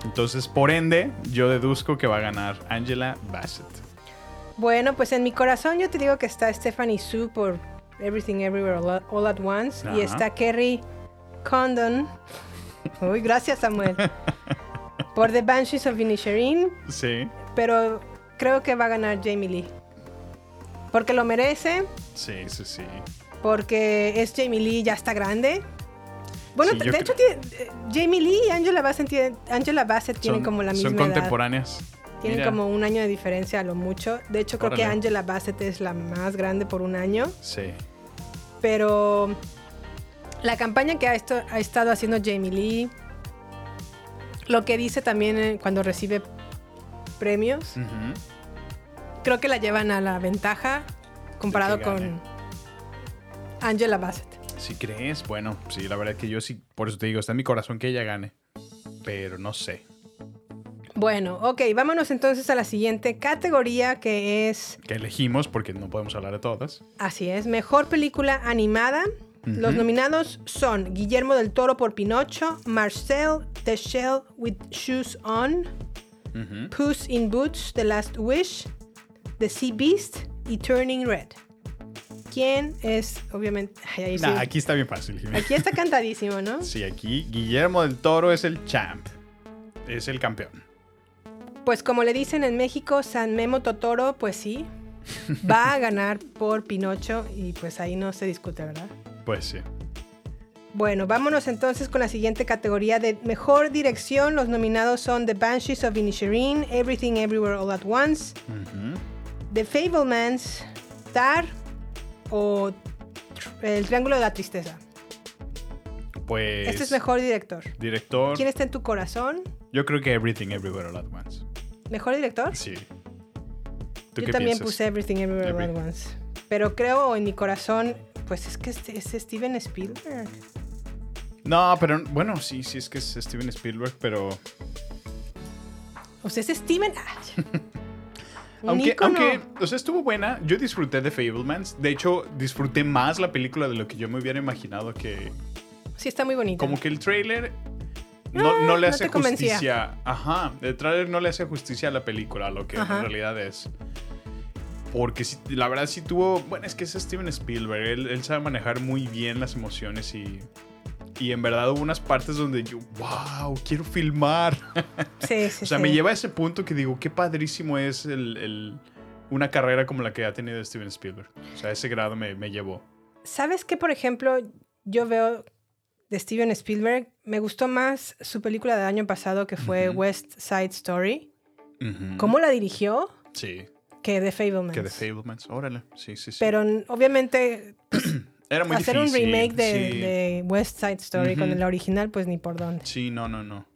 Entonces, por ende, yo deduzco que va a ganar Angela Bassett. Bueno, pues en mi corazón yo te digo que está Stephanie Su por Everything Everywhere All at, Once y está Kerry Condon. Uy, gracias Samuel. por The Banshees of Inisherin, Sí, pero creo que va a ganar Jamie Lee. Porque lo merece, sí, sí, sí. porque es Jamie Lee, ya está grande. Bueno, Sí, de hecho, tiene- eh, Jamie Lee y Angela Bassett, tienen- Angela Bassett tienen como la misma Son edad. contemporáneas. Tienen Mira, como un año de diferencia a lo mucho. De hecho, creo que. Angela Bassett es la más grande por un año. Sí. Pero la campaña que ha, estado haciendo Jamie Lee, lo que dice también eh, cuando recibe premios, creo que la llevan a la ventaja comparado con Angela Bassett. Si crees, bueno, sí, la verdad que yo sí, por eso te digo, está en mi corazón que ella gane. Pero no sé. Bueno, ok, vámonos entonces a la siguiente categoría que es, Que elegimos porque no podemos hablar de todas. así es, mejor película animada. Los nominados son Guillermo del Toro por Pinocho, Marcel The Shell with Shoes On, Ujú. Puss in Boots, The Last Wish, The Sea Beast y Turning Red. ¿Quién es, obviamente... ay, sí. Nah, aquí está bien fácil, Jimena. Aquí está cantadísimo, ¿no? Sí, aquí Guillermo del Toro es el champ. Es el campeón. Pues como le dicen en México, San Memo Totoro, pues sí, va a ganar por Pinocho y pues ahí no se discute, ¿verdad? Pues sí. Bueno, vámonos entonces con la siguiente categoría de mejor dirección. Los nominados son The Banshees of Inisherin, Everything Everywhere All at Once. The Fablemans, Tar o El Triángulo de la Tristeza. Pues. Este es mejor director. Director. ¿Quién está en tu corazón? Yo creo que Everything Everywhere All at Once. ¿Mejor director? Sí. ¿Tú Yo qué también piensas? puse Everything Everywhere All at Every- Once. Pero creo en mi corazón, pues es que es, es Steven Spielberg. No, pero bueno, sí, sí es que es Steven Spielberg, pero. O sea, es Steven. Un Aunque, aunque, o sea, estuvo buena. Yo disfruté de Fablemans. De hecho, disfruté más la película de lo que yo me hubiera imaginado que. Sí, está muy bonito. Como que el trailer no, no le no hace convencía. justicia. Ajá. El trailer no le hace justicia a la película, a lo que Ajá. en realidad es. Porque sí, la verdad sí tuvo. Bueno, es que es Steven Spielberg. Él, él sabe manejar muy bien las emociones y. Y en verdad hubo unas partes donde yo, wow, quiero filmar. Sí, sí, o sea, sí. me lleva a ese punto que digo, qué padrísimo es el, el- una carrera como la que ha tenido Steven Spielberg. O sea, ese grado me, me llevó. ¿Sabes qué, por ejemplo, yo veo de Steven Spielberg? Me gustó más su película del año pasado que fue West Side Story. ¿Cómo la dirigió? Sí. Que The Fablemans. Que The Fablemans. Órale. Sí, sí, sí. Pero obviamente Era muy hacer difícil. un remake de, sí. de West Side Story con la original, pues ni por dónde. Sí, no, no, no.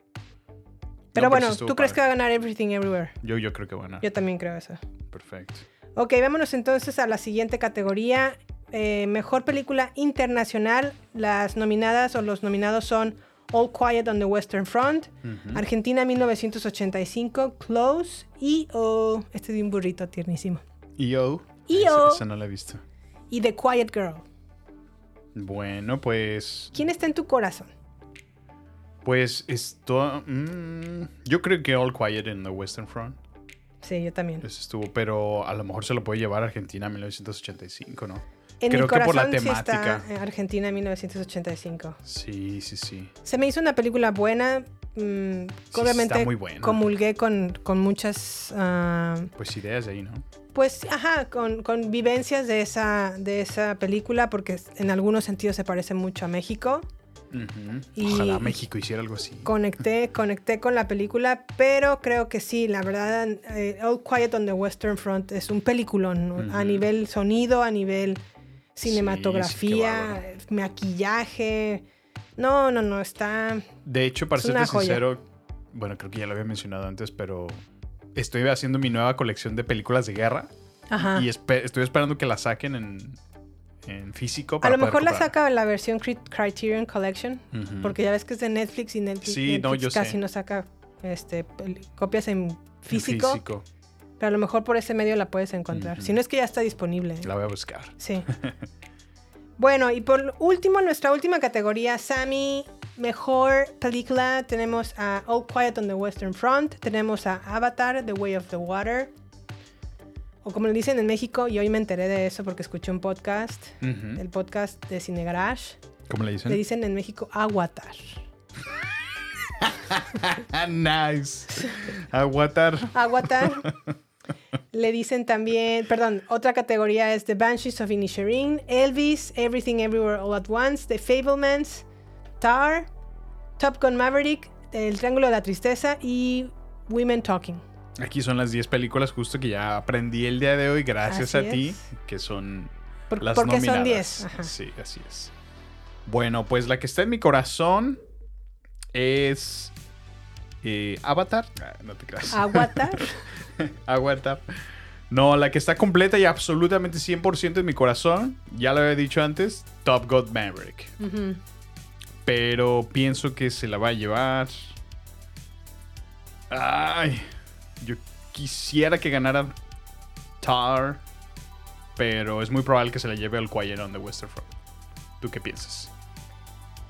Pero No, bueno, ¿tú crees que va a ganar Everything Everywhere? Yo, yo creo que van a. Yo también creo eso. Perfecto. Ok, vámonos entonces a la siguiente categoría. Eh, mejor película internacional. Las nominadas o los nominados son All Quiet on the Western Front, Ujú. Argentina 1985, Close y oh, este de un burrito tiernísimo. EO. EO. Esa, esa no la he visto. Y The Quiet Girl. Bueno, pues. ¿Quién está en tu corazón? Pues esto. mm, yo creo que All Quiet in the Western Front. Sí, yo también. Ese estuvo, pero a lo mejor se lo puede llevar a Argentina en 1985, ¿no? En creo mi que corazón por la sí temática. está eh, Argentina 1985. Sí, sí, sí. Se me hizo una película buena. mm, Sí, obviamente está muy buena. comulgué con, con muchas ah, Pues ideas de ahí, ¿no? Pues, ajá, con, con vivencias de esa, de esa película, porque en algunos sentidos se parece mucho a México. Ujú. Y- Ojalá México hiciera algo así. Conecté, conecté con la película, pero creo que sí, la verdad, eh, All Quiet on the Western Front es un peliculón, ¿no? a nivel sonido, a nivel Sí, cinematografía, maquillaje. No, no, no, está... De hecho, para joya. sincero, bueno, creo que ya lo había mencionado antes, pero estoy haciendo mi nueva colección de películas de guerra Ajá. y espe- estoy esperando que la saquen en, en físico. A lo mejor la saca la versión Cri- Criterion Collection, porque ya ves que es de Netflix y Netflix, Sí, no, yo sé. casi no saca este, copias en En físico, físico. Pero a lo mejor por ese medio la puedes encontrar. Si no es que ya está disponible. ¿eh? La voy a buscar. Sí. bueno, y por último, nuestra última categoría, Sammy, mejor película, tenemos a All Quiet on the Western Front, tenemos a Avatar, The Way of the Water, o como le dicen en México, y hoy me enteré de eso porque escuché un podcast, el podcast de Cine Garage, ¿Cómo le dicen? le dicen en México Aguatar. Nice. Aguatar. Aguatar. Le dicen también, perdón, otra categoría es The Banshees of Inisherin, Elvis, Everything Everywhere All at Once, The Fablemans, Tar, Top Gun Maverick, El Triángulo de la Tristeza y Women Talking. Aquí son las 10 películas justo que ya aprendí el día de hoy gracias Así a ti, que son Por- las porque son nominadas. 10, ajá. Sí, así es. Bueno, pues la que está en mi corazón es eh, Avatar. Ah, no te creas. Aguatar. Avatar. No, la que está completa y absolutamente 100% en mi corazón, ya lo había dicho antes, Top Gun Maverick. Pero pienso que se la va a llevar. Ay, yo quisiera que ganara Tar, pero es muy probable que se la lleve al Quiet on the Western Front. ¿Tú qué piensas?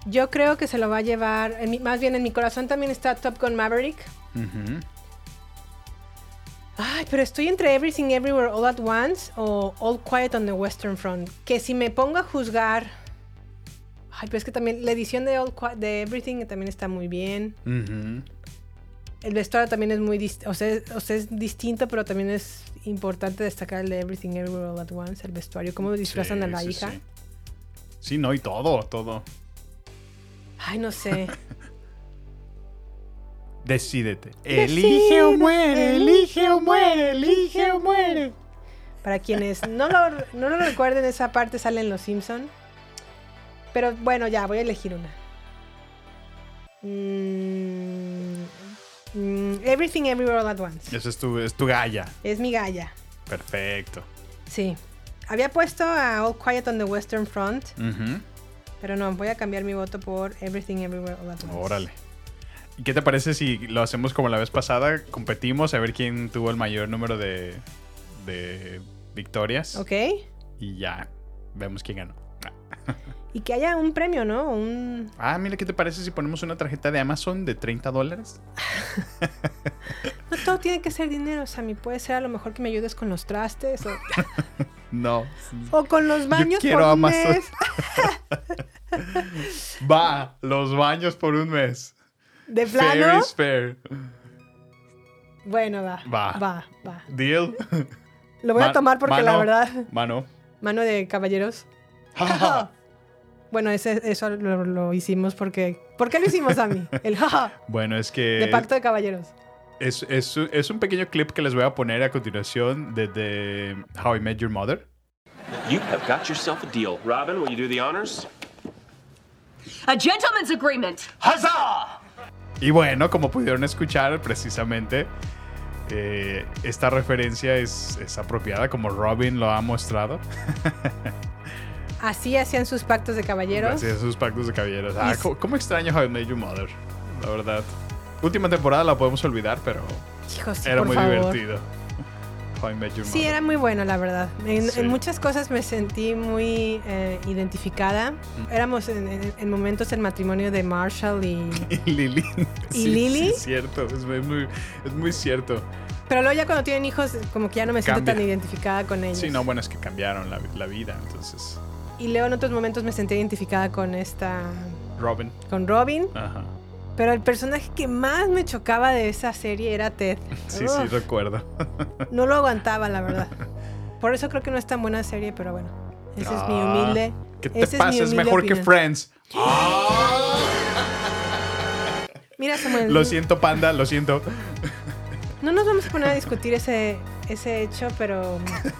Yo creo que se lo va a llevar, en mi- más bien en mi corazón también está Top Gun Maverick. Ujú. Ay, pero estoy entre Everything Everywhere All at Once o All Quiet on the Western Front. Que si me pongo a juzgar. Ay, pero es que también la edición de, All Qui- de Everything también está muy bien. Ujú. El vestuario también es muy o sea, es- o sea, es distinto, pero también es importante destacar el de Everything Everywhere All at Once, el vestuario, cómo disfrazan Sí, a la sí, hija. Sí. Sí, no, y todo, todo. Ay, no sé. Decídete. Elige o muere, elige o muere, elige o muere. Para quienes no lo, no lo recuerden, esa parte sale en Los Simpson. Pero bueno, ya, voy a elegir una. Mm, mm, Everything Everywhere All at Once. Esa es tu, es tu galla. Es mi galla. Perfecto. Sí. Había puesto a All Quiet on the Western Front. Pero no, voy a cambiar mi voto por Everything Everywhere All at Once. Órale. ¿Y qué te parece si lo hacemos como la vez pasada? Competimos a ver quién tuvo el mayor número de, de victorias. Ok. Y ya, vemos quién ganó. Y que haya un premio, ¿no? Un... Ah, mira, ¿qué te parece si ponemos una tarjeta de Amazon de 30 dólares? No todo tiene que ser dinero, Sammy. Puede ser a lo mejor que me ayudes con los trastes o, No. o con los baños quiero por un Amazon. mes. Va, los baños por un mes. De Fair plano. is fair. Bueno, va. Va. Va, va. Deal. Lo voy a Ma- tomar porque la verdad. Mano. Mano de caballeros. bueno, ese, eso lo, lo hicimos porque. ¿Por qué lo hicimos, Sammy? El jaja Bueno, es que de pacto de caballeros. es, es, es un pequeño clip que les voy a poner a continuación de, de How I Met Your Mother. You have got yourself a deal. Robin, will you do the honors? A gentleman's agreement. Huzzah! Y bueno, como pudieron escuchar precisamente, eh, esta referencia es, es apropiada como Robin lo ha mostrado. Así hacían sus pactos de caballeros. Gracias a sus pactos de caballeros. Ah, ¿cómo, extraño How I Met Your Mother? La verdad. Última temporada la podemos olvidar, pero Hijo, sí, era por muy favor. divertido. How I Met Your Sí, Mother. era muy bueno, la verdad. En, Sí. en muchas cosas me sentí muy eh, identificada. Mm. Éramos en, en- en momentos el matrimonio de Marshall y... Y Lily. ¿Y Sí, Lily? Sí, es cierto. Es muy, muy- es muy cierto. Pero luego ya cuando tienen hijos, como que ya no me siento Cambia. tan identificada con ellos. Sí, no, bueno, es que cambiaron la, la vida, entonces. Y luego en otros momentos me sentí identificada con esta... Robin. con Robin. Ajá. Pero el personaje que más me chocaba de esa serie era Ted. Sí, sí, recuerdo. No lo aguantaba, la verdad. Por eso creo que no es tan buena serie, pero bueno. Ese es mi Ah, humilde. ¿Qué te pasa? Es, humilde mejor que. Friends. Mira, Samuel. Lo siento, panda, lo siento. No nos vamos a poner a discutir ese, ese hecho, pero.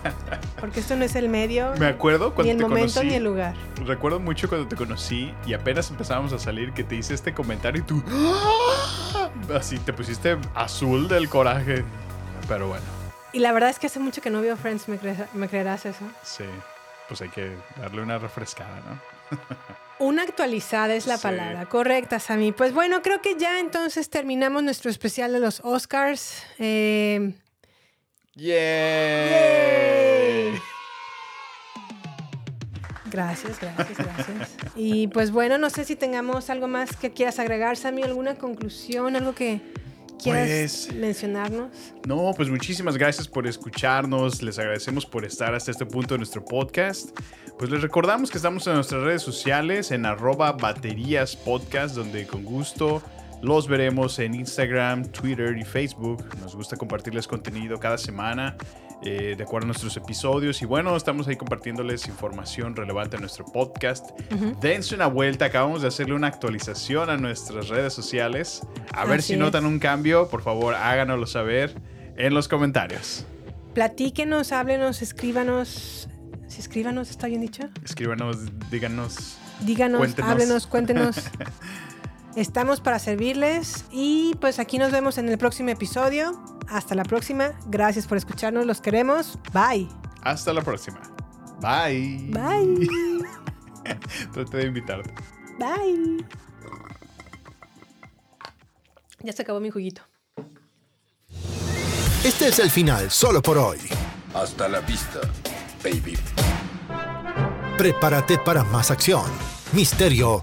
Porque esto no es el medio. Me acuerdo cuando Ni el te momento conocí. ni el lugar. Recuerdo mucho cuando te conocí y apenas empezábamos a salir que te hice este comentario y tú. ¡Ah! Así te pusiste azul del coraje. Pero bueno, Y la verdad es que hace mucho que no veo Friends, ¿me, crees- me creerás eso? sí. Pues hay que darle una refrescada, ¿no? Una actualizada es la Sí. palabra, correcta, Sammy. Pues bueno, creo que ya entonces terminamos nuestro especial de los Oscars. Eh, ¡Yay! Gracias, gracias, gracias. Y pues bueno, no sé si tengamos algo más que quieras agregar, Sammy, alguna conclusión, algo que quieras Pues- mencionarnos. No, pues muchísimas gracias por escucharnos. Les agradecemos por estar hasta este punto de nuestro podcast. Pues les recordamos que estamos en nuestras redes sociales, en arroba baterías podcast, donde con gusto los veremos en Instagram, Twitter y Facebook. Nos gusta compartirles contenido cada semana. eh, de acuerdo a nuestros episodios y bueno, estamos ahí compartiéndoles información relevante a nuestro podcast. Dense una vuelta, acabamos de hacerle una actualización a nuestras redes sociales. A ver si es. notan un cambio, por favor háganoslo saber en los comentarios. Platíquenos, háblenos, escríbanos. Si escríbanos, ¿está bien dicho? Escríbanos, díganos. Díganos, cuéntenos. háblenos, cuéntenos. Estamos para servirles y pues aquí nos vemos en el próximo episodio. Hasta la próxima. Gracias por escucharnos. Los queremos. Bye. Hasta la próxima. Bye. Bye. Traté de invitarte. Bye. Ya se acabó mi juguito. Este es el final solo por hoy. Hasta la vista, baby. Prepárate para más acción, misterio